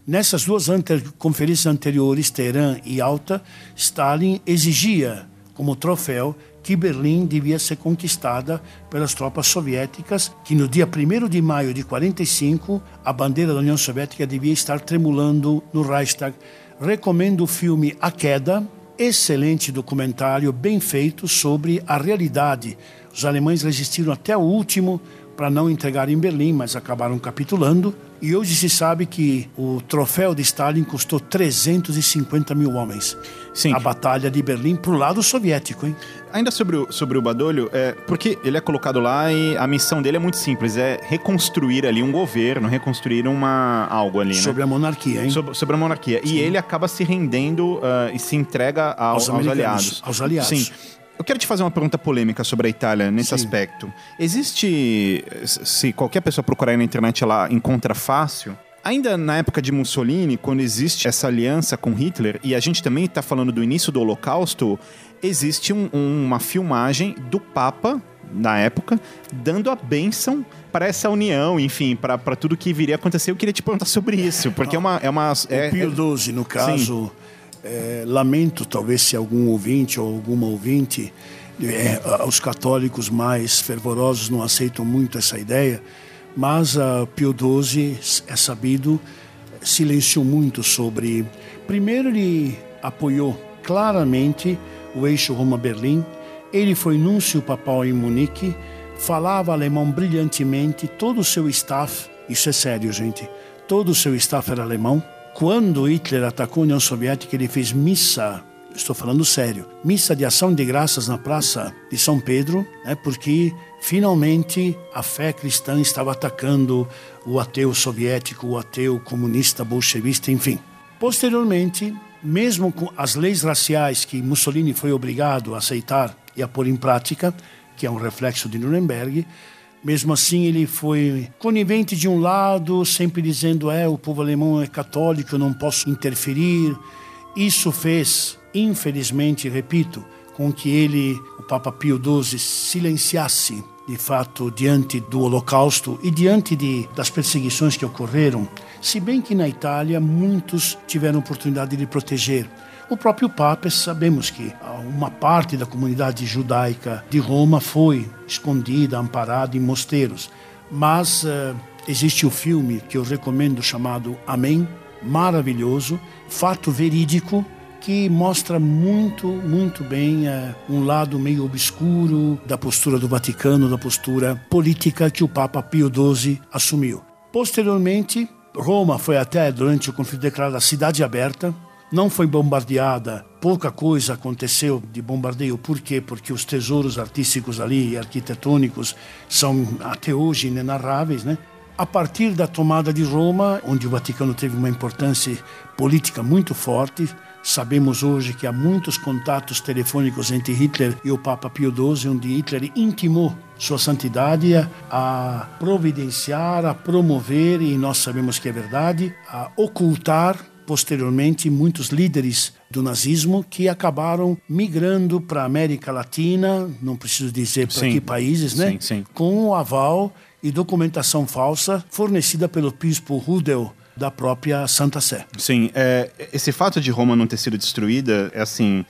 Nessas duas anter, conferências anteriores, Teherã e Alta, Stalin exigia como troféu que Berlim devia ser conquistada pelas tropas soviéticas, que no dia 1 de maio de 45 a bandeira da União Soviética devia estar tremulando no Reichstag. Recomendo o filme A Queda, excelente documentário bem feito sobre a realidade. Os alemães resistiram até o último para não entregar em Berlim, mas acabaram capitulando. E hoje se sabe que o troféu de Stalin custou 350 mil homens. Sim. A Batalha de Berlim para o lado soviético, hein? Ainda sobre o, sobre o Badolho, é, porque ele é colocado lá e a missão dele é muito simples, é reconstruir ali um governo, reconstruir uma algo ali, né? Sobre a monarquia, hein? Sobre, sobre a monarquia. Sim. E ele acaba se rendendo uh, e se entrega ao, aos, aos aliados. Aos aliados. Sim. Eu quero te fazer uma pergunta polêmica sobre a Itália nesse Sim. aspecto. Existe, se qualquer pessoa procurar aí na internet, ela encontra fácil. Ainda na época de Mussolini, quando existe essa aliança com Hitler, e a gente também está falando do início do Holocausto, existe um, uma filmagem do Papa, na época, dando a bênção para essa união, enfim, para tudo que viria a acontecer. Eu queria te perguntar sobre isso, porque é uma. É uma é, o Pio XII, no caso. Sim é, lamento, talvez, se algum ouvinte ou alguma ouvinte, é, os católicos mais fervorosos não aceitam muito essa ideia, mas a Pio XII, é sabido, silenciou muito sobre. Primeiro, ele apoiou claramente o eixo Roma-Berlim, ele foi núncio papal em Munique, falava alemão brilhantemente, todo o seu staff, isso é sério, gente, todo o seu staff era alemão quando Hitler atacou a União Soviética, ele fez missa, estou falando sério, missa de ação de graças na Praça de São Pedro, né, porque finalmente a fé cristã estava atacando o ateu soviético, o ateu comunista, bolchevista, enfim. Posteriormente, mesmo com as leis raciais que Mussolini foi obrigado a aceitar e a pôr em prática, que é um reflexo de Nuremberg, mesmo assim, ele foi conivente de um lado, sempre dizendo: é, o povo alemão é católico, eu não posso interferir. Isso fez, infelizmente, repito, com que ele, o Papa Pio XII, silenciasse de fato diante do Holocausto e diante de, das perseguições que ocorreram, se bem que na Itália muitos tiveram oportunidade de proteger. O próprio Papa, sabemos que uma parte da comunidade judaica de Roma foi escondida, amparada em mosteiros, mas uh, existe o filme que eu recomendo chamado Amém, maravilhoso, fato verídico que mostra muito, muito bem uh, um lado meio obscuro da postura do Vaticano, da postura política que o Papa Pio XII assumiu. Posteriormente, Roma foi até, durante o conflito, declarada cidade aberta, não foi bombardeada, pouca coisa aconteceu de bombardeio. Por quê? Porque os tesouros artísticos ali, arquitetônicos, são até hoje inenarráveis, né? A partir da tomada de Roma, onde o Vaticano teve uma importância política muito forte, sabemos hoje que há muitos contatos telefônicos entre Hitler e o Papa Pio XII, onde Hitler intimou sua santidade a providenciar, a promover, e nós sabemos que é verdade, a ocultar posteriormente muitos líderes do nazismo que acabaram migrando para a América Latina, não preciso dizer para que países, né? Sim, sim. Com o aval e documentação falsa fornecida pelo bispo Rudel da própria Santa Sé. Sim, é, esse fato de Roma não ter sido destruída é assim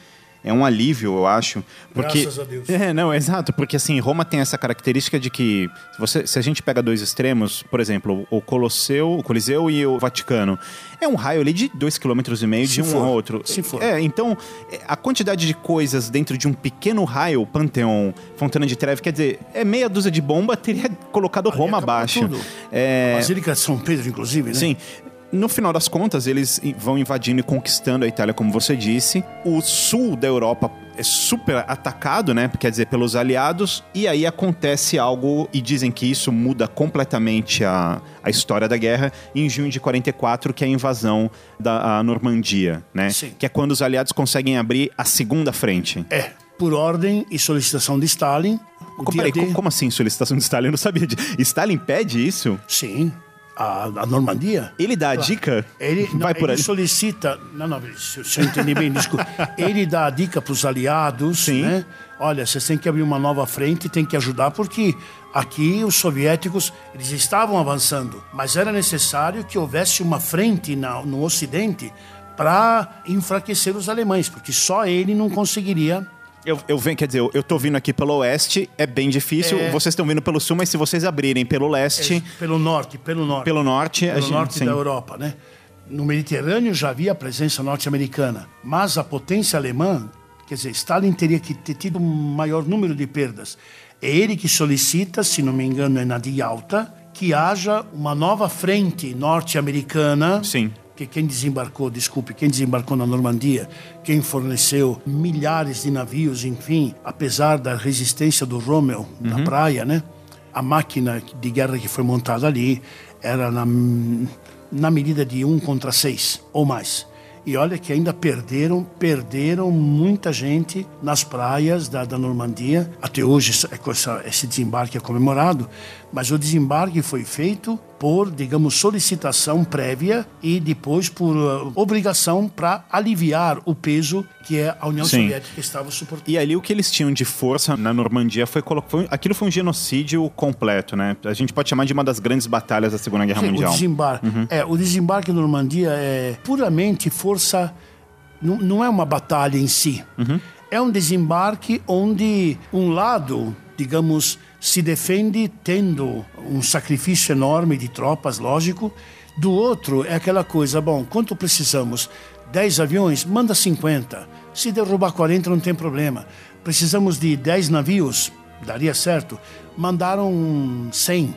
é um alívio, eu acho. Porque, Graças a Deus. É, não, exato. Porque assim, Roma tem essa característica de que se, você, se a gente pega dois extremos, por exemplo, o Colosseu, o Coliseu e o Vaticano, é um raio ali de dois quilômetros e meio de um for, ao outro. se for. É, então, a quantidade de coisas dentro de um pequeno raio, Panteão, Fontana de Trevi, quer dizer, é meia dúzia de bomba, teria colocado Roma acabou abaixo. tudo. É, Basílica de São Pedro, inclusive, né? Sim. No final das contas, eles vão invadindo e conquistando a Itália, como você disse. O sul da Europa é super atacado, né? Quer dizer, pelos aliados. E aí acontece algo, e dizem que isso muda completamente a, a história da guerra, em junho de 44, que é a invasão da a Normandia, né? Sim. Que é quando os aliados conseguem abrir a segunda frente. É, por ordem e solicitação de Stalin. Como, peraí, como assim solicitação de Stalin? Eu não sabia. De... Stalin pede isso? Sim, a, a Normandia. Ele dá a dica? Ele, não, Vai por ele solicita. Não, não, se, se eu entendi bem, desculpa. Ele dá a dica para os aliados, Sim. né? Olha, vocês têm que abrir uma nova frente, tem que ajudar, porque aqui os soviéticos eles estavam avançando, mas era necessário que houvesse uma frente na, no Ocidente para enfraquecer os alemães, porque só ele não conseguiria. Eu, eu venho, quer dizer, eu, eu tô vindo aqui pelo oeste, é bem difícil. É. Vocês estão vindo pelo sul, mas se vocês abrirem pelo leste, Pelo norte, pelo norte. pelo norte, a pelo gente. norte sim. da Europa, né? No Mediterrâneo já havia presença norte-americana, mas a potência alemã, quer dizer, Stalin teria que ter tido um maior número de perdas. É ele que solicita, se não me engano, é na de Alta, que haja uma nova frente norte-americana. Que quem desembarcou, desculpe, quem desembarcou na Normandia, quem forneceu milhares de navios, enfim, apesar da resistência do Rommel na praia, né? A máquina de guerra que foi montada ali era na, na medida de um contra seis ou mais. E olha que ainda perderam, perderam muita gente nas praias da, da Normandia. Até hoje essa- esse desembarque é comemorado, mas o desembarque foi feito por, digamos, solicitação prévia e depois por uh, obrigação para aliviar o peso que a União Sim. Soviética estava suportando. E ali o que eles tinham de força na Normandia foi colocar. Aquilo foi um genocídio completo, né? A gente pode chamar de uma das grandes batalhas da Segunda Guerra Sim, Mundial. O desembarque, é, o desembarque na Normandia é puramente força. Não, não é uma batalha em si. É um desembarque onde um lado, digamos, se defende tendo um sacrifício enorme de tropas, lógico. Do outro é aquela coisa, bom, quanto precisamos? 10 aviões? Manda 50. Se derrubar 40 não tem problema. Precisamos de 10 navios? Daria certo. Mandaram 100,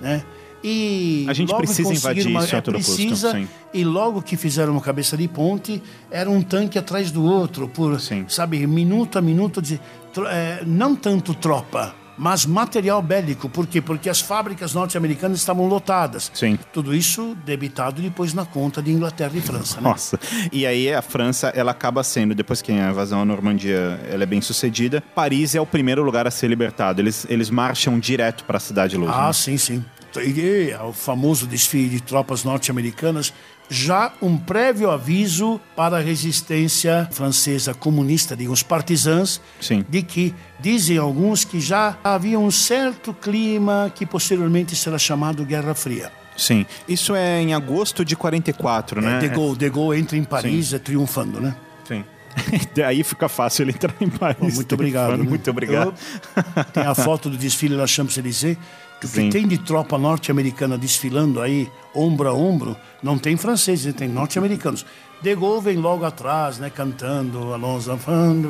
né? E Uhum. A gente precisa invadir isso a todo custo, precisa, sim. E logo que fizeram uma cabeça de ponte, era um tanque atrás do outro, por, Sim. sabe, minuto a minuto, de, é, não tanto tropa, mas material bélico. Por quê? Porque as fábricas norte-americanas estavam lotadas. Sim. Tudo isso debitado depois na conta de Inglaterra e França. Né? Nossa. E aí a França, ela acaba sendo, depois que a invasão à Normandia ela é bem sucedida, Paris é o primeiro lugar a ser libertado. Eles, eles marcham direto para a Cidade Luz. Ah, né? sim, sim. E o famoso desfile de tropas norte-americanas, já um prévio aviso para a resistência francesa comunista, digamos, os partisãs, Sim. de que dizem alguns que já havia um certo clima que posteriormente será chamado Guerra Fria. Sim. Isso é em agosto de 44, né? De Gaulle, de Gaulle entra em Paris é, triunfando, né? Sim. Daí fica fácil ele entrar em Paris. Bom, muito obrigado. Né? Muito obrigado. Eu, tem a foto do desfile da Champs-Élysées. Que o que tem de tropa norte-americana desfilando aí, ombro a ombro, não tem franceses, tem norte-americanos. De Gaulle vem logo atrás, né, cantando Alonso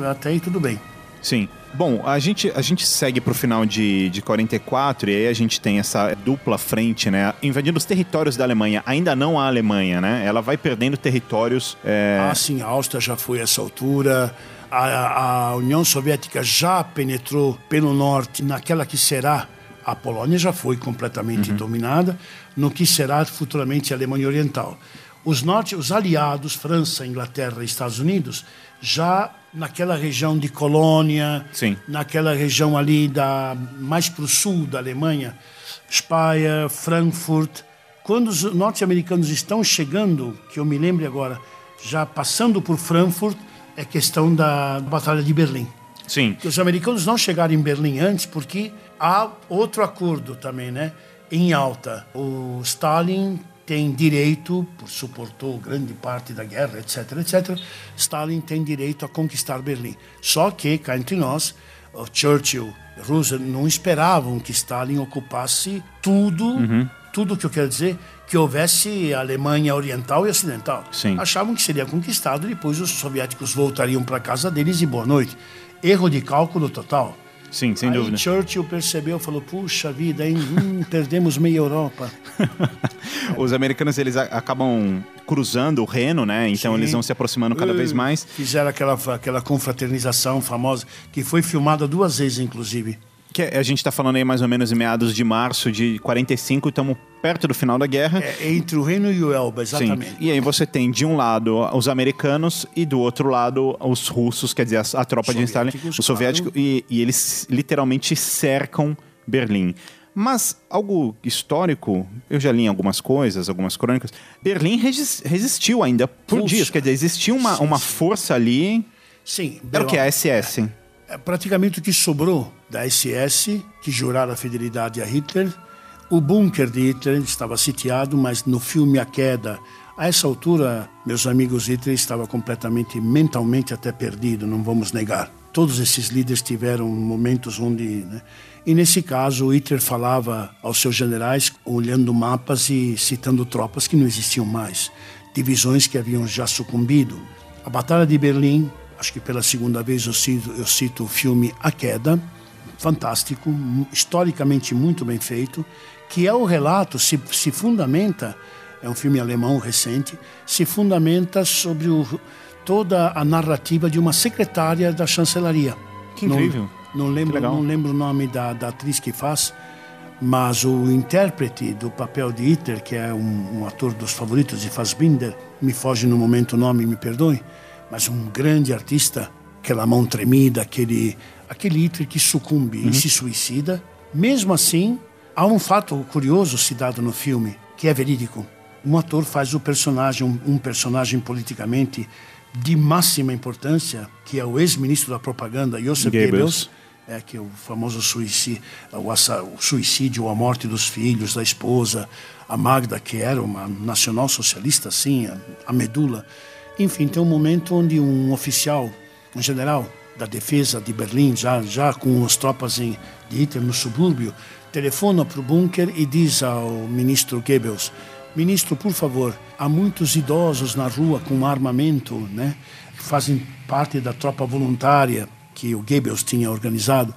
até aí tudo bem. Sim. Bom, a gente, a gente segue pro final de, de 44 e aí a gente tem essa dupla frente, né? Invadindo os territórios da Alemanha. Ainda não a Alemanha, né? Ela vai perdendo territórios. é, Ah, sim, a Áustria já foi a essa altura. A, a União Soviética já penetrou pelo norte naquela que será a Polônia, já foi completamente dominada, no que será futuramente a Alemanha Oriental. Os norte, os aliados, França, Inglaterra e Estados Unidos, já naquela região de Colônia, Sim. naquela região ali da mais para o sul da Alemanha, Speyer, Frankfurt. Quando os norte-americanos estão chegando, que eu me lembre agora, já passando por Frankfurt, é questão da Batalha de Berlim. Sim. Que os americanos não chegaram em Berlim antes porque há outro acordo também, né? Em alta. O Stalin tem direito, por suportou grande parte da guerra, etc, etc. Stalin tem direito a conquistar Berlim. Só que, cá entre nós, Churchill e Roosevelt não esperavam que Stalin ocupasse tudo, tudo que eu quero dizer, que houvesse Alemanha Oriental e Ocidental. Sim. Achavam que seria conquistado, depois os soviéticos voltariam para casa deles e boa noite. Erro de cálculo total. Sim, sem Aí dúvida. Churchill percebeu, falou: puxa vida, hein? Hum, perdemos meia Europa. Os americanos eles acabam cruzando o Reno, né? Então Sim. eles vão se aproximando cada vez mais. Fizeram aquela, aquela confraternização famosa, que foi filmada duas vezes, inclusive. Que a gente tá falando aí mais ou menos em meados de março de 45, estamos perto do final da guerra. É, entre o Reino e o Elba, Sim. exatamente. E aí você tem de um lado os americanos e do outro lado os russos, quer dizer, a, a tropa de Stalin, Soviéticos, os soviéticos, e, e eles literalmente cercam Berlim. Mas algo histórico, eu já li algumas coisas, algumas crônicas, Berlim resistiu ainda por Puxa. dias, quer dizer, existia uma, uma força ali, Sim. era o que? A SS. É praticamente o que sobrou da SS, que jurara fidelidade a Hitler. O bunker de Hitler estava sitiado, mas no filme A Queda, a essa altura, meus amigos, Hitler estava completamente, mentalmente até perdido, não vamos negar. Todos esses líderes tiveram momentos onde. Né? E nesse caso, Hitler falava aos seus generais, olhando mapas e citando tropas que não existiam mais, divisões que haviam já sucumbido. A Batalha de Berlim, acho que pela segunda vez eu cito, eu cito o filme A Queda, fantástico, historicamente muito bem feito, que é o relato, se, se fundamenta, é um filme alemão recente, se fundamenta sobre o, toda a narrativa de uma secretária da chancelaria. Que incrível. Não, não lembro, não lembro o nome da, da atriz que faz, mas o intérprete do papel de Hitler, que é um, um ator dos favoritos de Fassbinder, me foge no momento o nome, me perdoe, mas um grande artista, aquela mão tremida, aquele, aquele Hitler que sucumbe e se suicida. Mesmo assim, há um fato curioso citado no filme, que é verídico. Um ator faz o personagem, um, um personagem politicamente de máxima importância, que é o ex-ministro da propaganda, Joseph Goebbels. Goebbels, é que o famoso suicídio, o, suicídio, a morte dos filhos, da esposa, a Magda, que era uma nacional-socialista, assim, a, a medula. Enfim, tem um momento onde um oficial, um general da defesa de Berlim, já, já com as tropas em, de Hitler no subúrbio, telefona para o bunker e diz ao ministro Goebbels, ministro, por favor, há muitos idosos na rua com armamento, né, que fazem parte da tropa voluntária, que o Goebbels tinha organizado.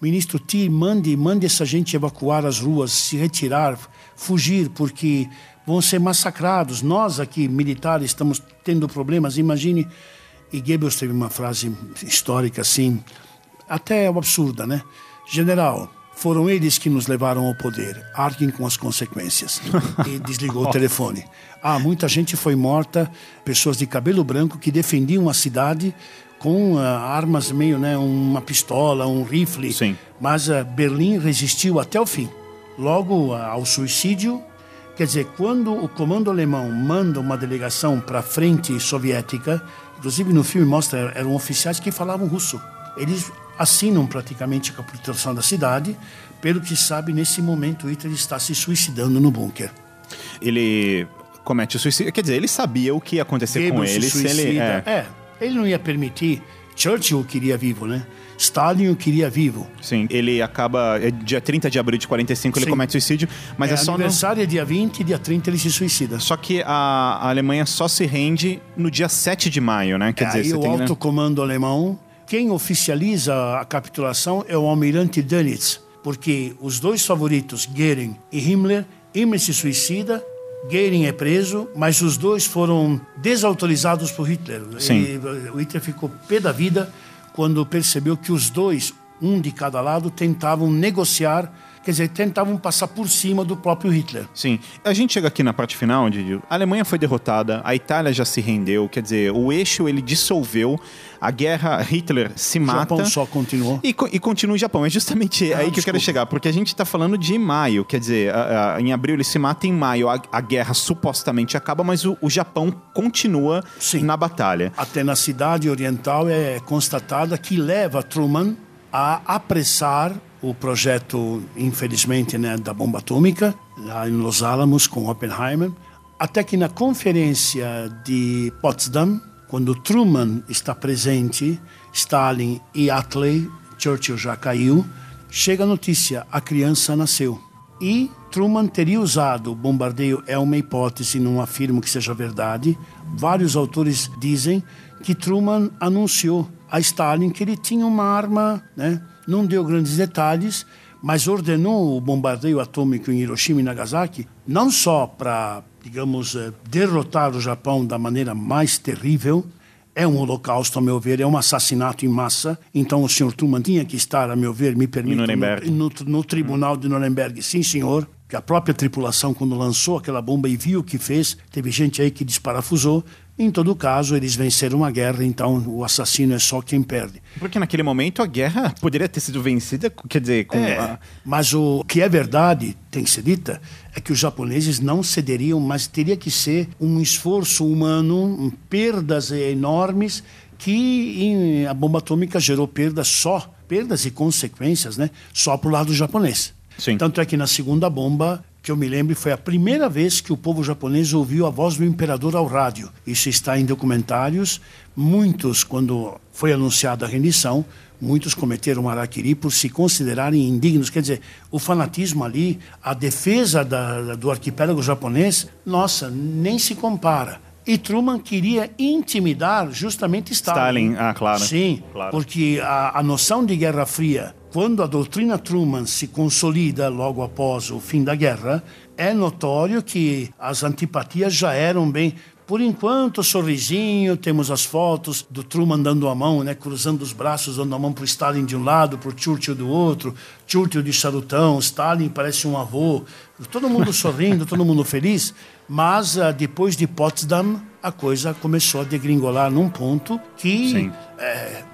Ministro, te mande, mande essa gente evacuar as ruas, se retirar, fugir, porque vão ser massacrados. Nós aqui, militares, estamos tendo problemas. Imagine. E Goebbels teve uma frase histórica assim, até absurda, né? General, foram eles que nos levaram ao poder. Arquem com as consequências. E desligou o telefone. Ah, muita gente foi morta, pessoas de cabelo branco que defendiam a cidade com ah, armas meio, né, uma pistola, um rifle. Sim. Mas ah, Berlim resistiu até o fim. Logo ah, ao suicídio, quer dizer, quando o comando alemão manda uma delegação para a frente soviética, inclusive no filme mostra eram oficiais que falavam russo. Eles assinam praticamente a capitulação da cidade. Pelo que sabe, nesse momento Hitler está se suicidando no bunker. Ele comete o suicídio, quer dizer, ele sabia o que ia acontecer com Goebbels se ele se ele... É. É, Ele não ia permitir. Churchill queria vivo, né? Stalin o queria vivo. Sim, ele acaba. É dia 30 de abril de 45 ele Sim. comete suicídio, mas é, é, só no. aniversário é dia 20 e dia 30 ele se suicida. Só que a, a Alemanha só se rende no dia 7 de maio, né? Quer É, dizer, aí você o tem. né? alto comando alemão, quem oficializa a capitulação é o almirante Dönitz, porque os dois favoritos, Goering e Himmler, Himmler se suicida, Goering é preso, mas os dois foram desautorizados por Hitler. Sim. E, o Hitler ficou pé da vida quando percebeu que os dois, um de cada lado, tentavam negociar, quer dizer, tentavam passar por cima do próprio Hitler. Sim. A gente chega aqui na parte final, Didi. A Alemanha foi derrotada, a Itália já se rendeu, quer dizer, o eixo ele dissolveu, a guerra Hitler se O mata. Japão só continuou. E, e continua o Japão. É justamente aí que eu quero chegar, porque a gente tá falando de maio, quer dizer, a- a- em abril ele se mata, em maio a, a guerra supostamente acaba, mas o, o Japão continua Sim. na batalha. até na cidade oriental é constatada que leva Truman a apressar o projeto, infelizmente, né, da bomba atômica, lá em Los Alamos com Oppenheimer, até que na conferência de Potsdam, quando Truman está presente, Stalin e Attlee, Churchill já caiu, chega a notícia, a criança nasceu. E Truman teria usado o bombardeio, é uma hipótese, não afirmo que seja verdade. Vários autores dizem que Truman anunciou a Stalin que ele tinha uma arma, né? Não deu grandes detalhes, mas ordenou o bombardeio atômico em Hiroshima e Nagasaki, não só para, digamos, eh, derrotar o Japão da maneira mais terrível, é um holocausto, a meu ver, é um assassinato em massa. Então o senhor Truman tinha que estar, a meu ver, me permite, Nuremberg. no, no tribunal de Nuremberg. Sim, senhor. Que a própria tripulação, quando lançou aquela bomba e viu o que fez, teve gente aí que desparafusou. Em todo caso, eles venceram a guerra, então o assassino é só quem perde. Porque naquele momento a guerra poderia ter sido vencida, quer dizer, com É, a- mas o que é verdade, tem que ser dita, é que os japoneses não cederiam, mas teria que ser um esforço humano, um, perdas enormes, que em- a bomba atômica gerou perdas só, perdas e consequências, né? Só para o lado japonês. Sim. Tanto é que na segunda bomba, que eu me lembro, foi a primeira vez que o povo japonês ouviu a voz do imperador ao rádio. Isso está em documentários. Muitos, quando foi anunciada a rendição, muitos cometeram araquiri por se considerarem indignos. Quer dizer, o fanatismo ali, a defesa da- do arquipélago japonês, nossa, nem se compara. E Truman queria intimidar justamente Stalin. Stalin, ah, claro. Sim, Claro. porque a, a noção de Guerra Fria, quando a doutrina Truman se consolida logo após o fim da guerra, é notório que as antipatias já eram bem. Por enquanto, sorrisinho, temos as fotos do Truman dando a mão, né, cruzando os braços, dando a mão para Stalin de um lado, para Churchill do outro, Churchill de charutão, Stalin parece um avô, todo mundo sorrindo, todo mundo feliz. Mas ah, depois de Potsdam, a coisa começou a degringolar num ponto que Sim.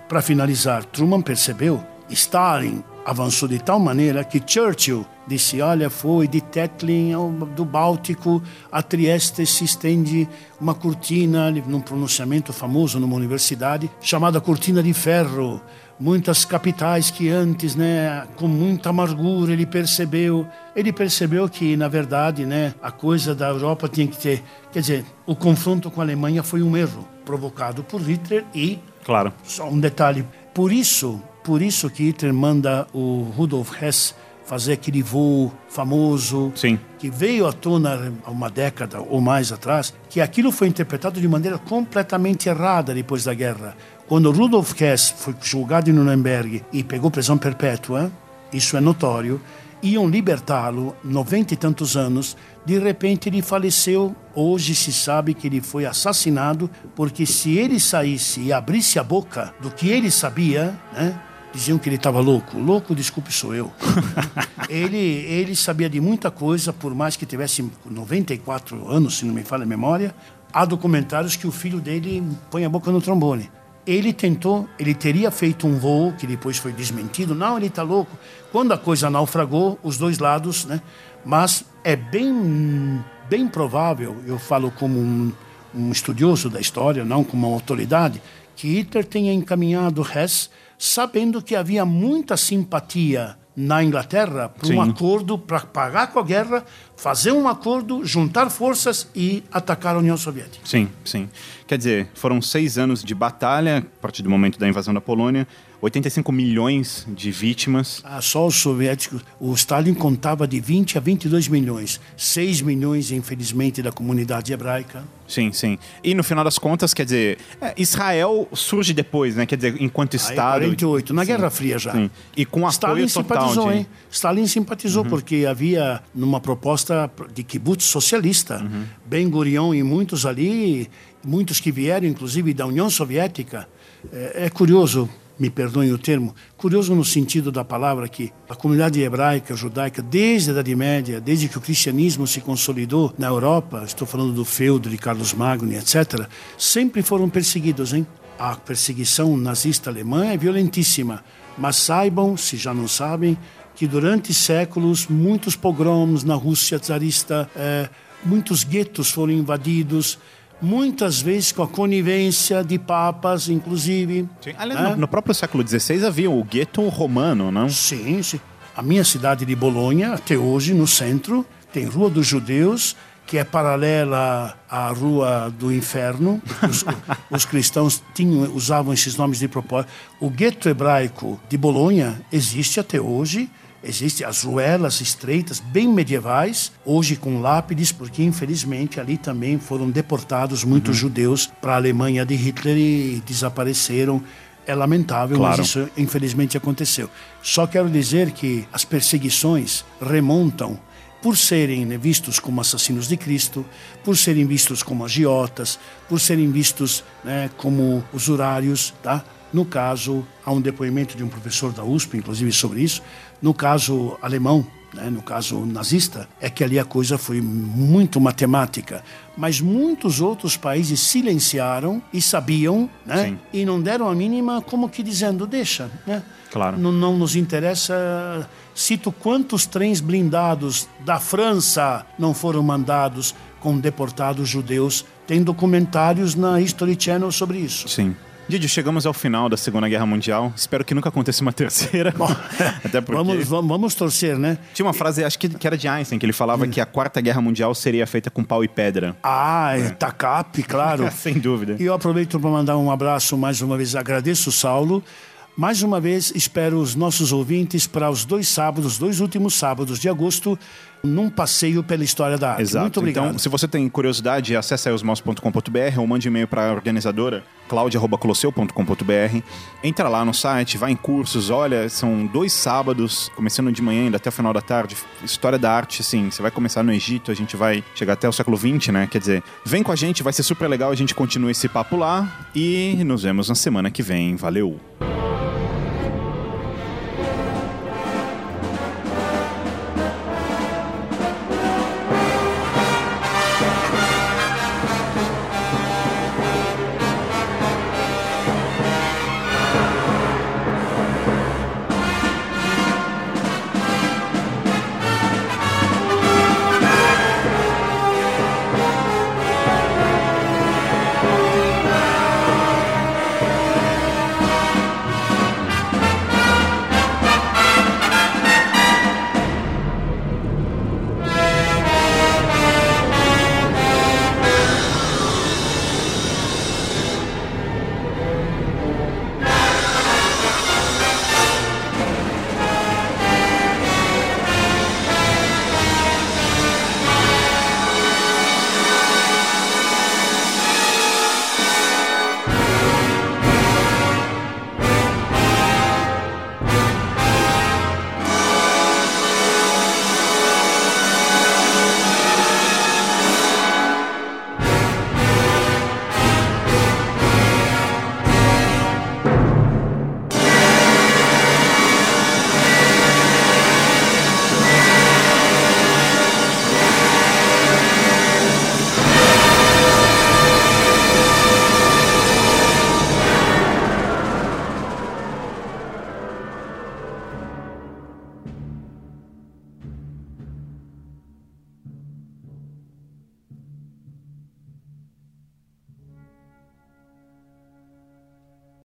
para finalizar, Truman percebeu, Stalin avançou de tal maneira que Churchill disse: Olha, foi de Tetlin ao- do Báltico a Trieste se estende uma cortina, num pronunciamento famoso numa universidade, chamada Cortina de Ferro. Muitas capitais que antes, né, com muita amargura, ele percebeu. Ele percebeu que, na verdade, né, a coisa da Europa tinha que ter. Quer dizer, o confronto com a Alemanha foi um erro provocado por Hitler e Claro. só um detalhe. Por isso, por isso que Hitler manda o Rudolf Hess fazer aquele voo famoso Sim. que veio à tona há uma década ou mais atrás, que aquilo foi interpretado de maneira completamente errada depois da guerra. Quando Rudolf Hess foi julgado em Nuremberg e pegou prisão perpétua, isso é notório, iam libertá-lo, 90 e tantos anos, de repente ele faleceu. Hoje se sabe que ele foi assassinado, porque se ele saísse e abrisse a boca do que ele sabia, né? Diziam que ele estava louco. Louco, desculpe, sou eu. ele, ele sabia de muita coisa, por mais que tivesse 94 anos, se não me falha a memória. Há documentários que o filho dele põe a boca no trombone. Ele tentou, ele teria feito um voo, que depois foi desmentido. Não, ele está louco. Quando a coisa naufragou, os dois lados, né? Mas é bem, bem provável, eu falo como um, um estudioso da história, não como uma autoridade, que Hitler tenha encaminhado Hess sabendo que havia muita simpatia na Inglaterra para um acordo para pagar com a guerra, fazer um acordo, juntar forças e atacar a União Soviética. Sim, sim. Quer dizer, foram seis anos de batalha, a partir do momento da invasão da Polônia, 85 milhões de vítimas. Ah, só os soviéticos, o Stalin contava de 20 a 22 milhões. 6 milhões, infelizmente, da comunidade hebraica. Sim, sim. E no final das contas, quer dizer, é, Israel surge depois, né? Quer dizer, enquanto Aí, Estado. 48, na Guerra Fria já. Sim. E com apoio Stalin simpatizou, de... Uhum. hein? Stalin simpatizou porque havia numa proposta de kibbutz socialista. Uhum. Ben Gurion e muitos ali, muitos que vieram inclusive da União Soviética. É, é curioso, me perdoem o termo, curioso no sentido da palavra que a comunidade hebraica, judaica, desde a Idade Média, desde que o cristianismo se consolidou na Europa, estou falando do feudo de Carlos Magno, etc., sempre foram perseguidos, hein? A perseguição nazista alemã é violentíssima, mas saibam, se já não sabem, que durante séculos muitos pogroms na Rússia czarista, eh, muitos guetos foram invadidos, muitas vezes com a conivência de papas, inclusive. Sim. Aliás, né? no, no próprio século XVI havia o gueto romano, não? Sim, sim. A minha cidade de Bolonha, até hoje, no centro, tem Rua dos Judeus, que é paralela à Rua do Inferno. Os, os cristãos tinham, usavam esses nomes de propósito. O gueto hebraico de Bolonha existe até hoje. Existem as ruelas estreitas, bem medievais, hoje com lápides, porque infelizmente ali também foram deportados muitos judeus para a Alemanha de Hitler e desapareceram. É lamentável, Claro. mas isso infelizmente aconteceu. Só quero dizer que as perseguições remontam por serem né, vistos como assassinos de Cristo, por serem vistos como agiotas, por serem vistos né, como usurários, tá? No caso, há um depoimento de um professor da USP, inclusive, sobre isso. No caso alemão, né, no caso nazista, é que ali a coisa foi muito matemática. Mas muitos outros países silenciaram e sabiam, né? Sim. E não deram a mínima, como que dizendo, deixa, né? Claro. Não, não nos interessa. Cito quantos trens blindados da França não foram mandados com deportados judeus. Tem documentários na History Channel sobre isso. Sim. Didi, chegamos ao final da Segunda Guerra Mundial. Espero que nunca aconteça uma terceira. Até porque... Vamos, vamos, vamos torcer, né? Tinha uma frase, acho que, que era de Einstein, que ele falava que a Quarta Guerra Mundial seria feita com pau e pedra. Ah, é. TACAP, claro. Sem dúvida. E eu aproveito para mandar um abraço mais uma vez. Agradeço o Saulo. Mais uma vez, espero os nossos ouvintes para os dois sábados, dois últimos sábados de agosto, num passeio pela história da arte. Exato. Muito obrigado. Então, se você tem curiosidade, acesse aí osmos.com.br ou mande e-mail para a organizadora, claudia.colosseu.com.br. Entra lá no site, vai em cursos, olha, são dois sábados, começando de manhã ainda até o final da tarde. História da arte, assim, você vai começar no Egito, a gente vai chegar até o século XX, né? Quer dizer, vem com a gente, vai ser super legal, a gente continua esse papo lá e nos vemos na semana que vem. Valeu!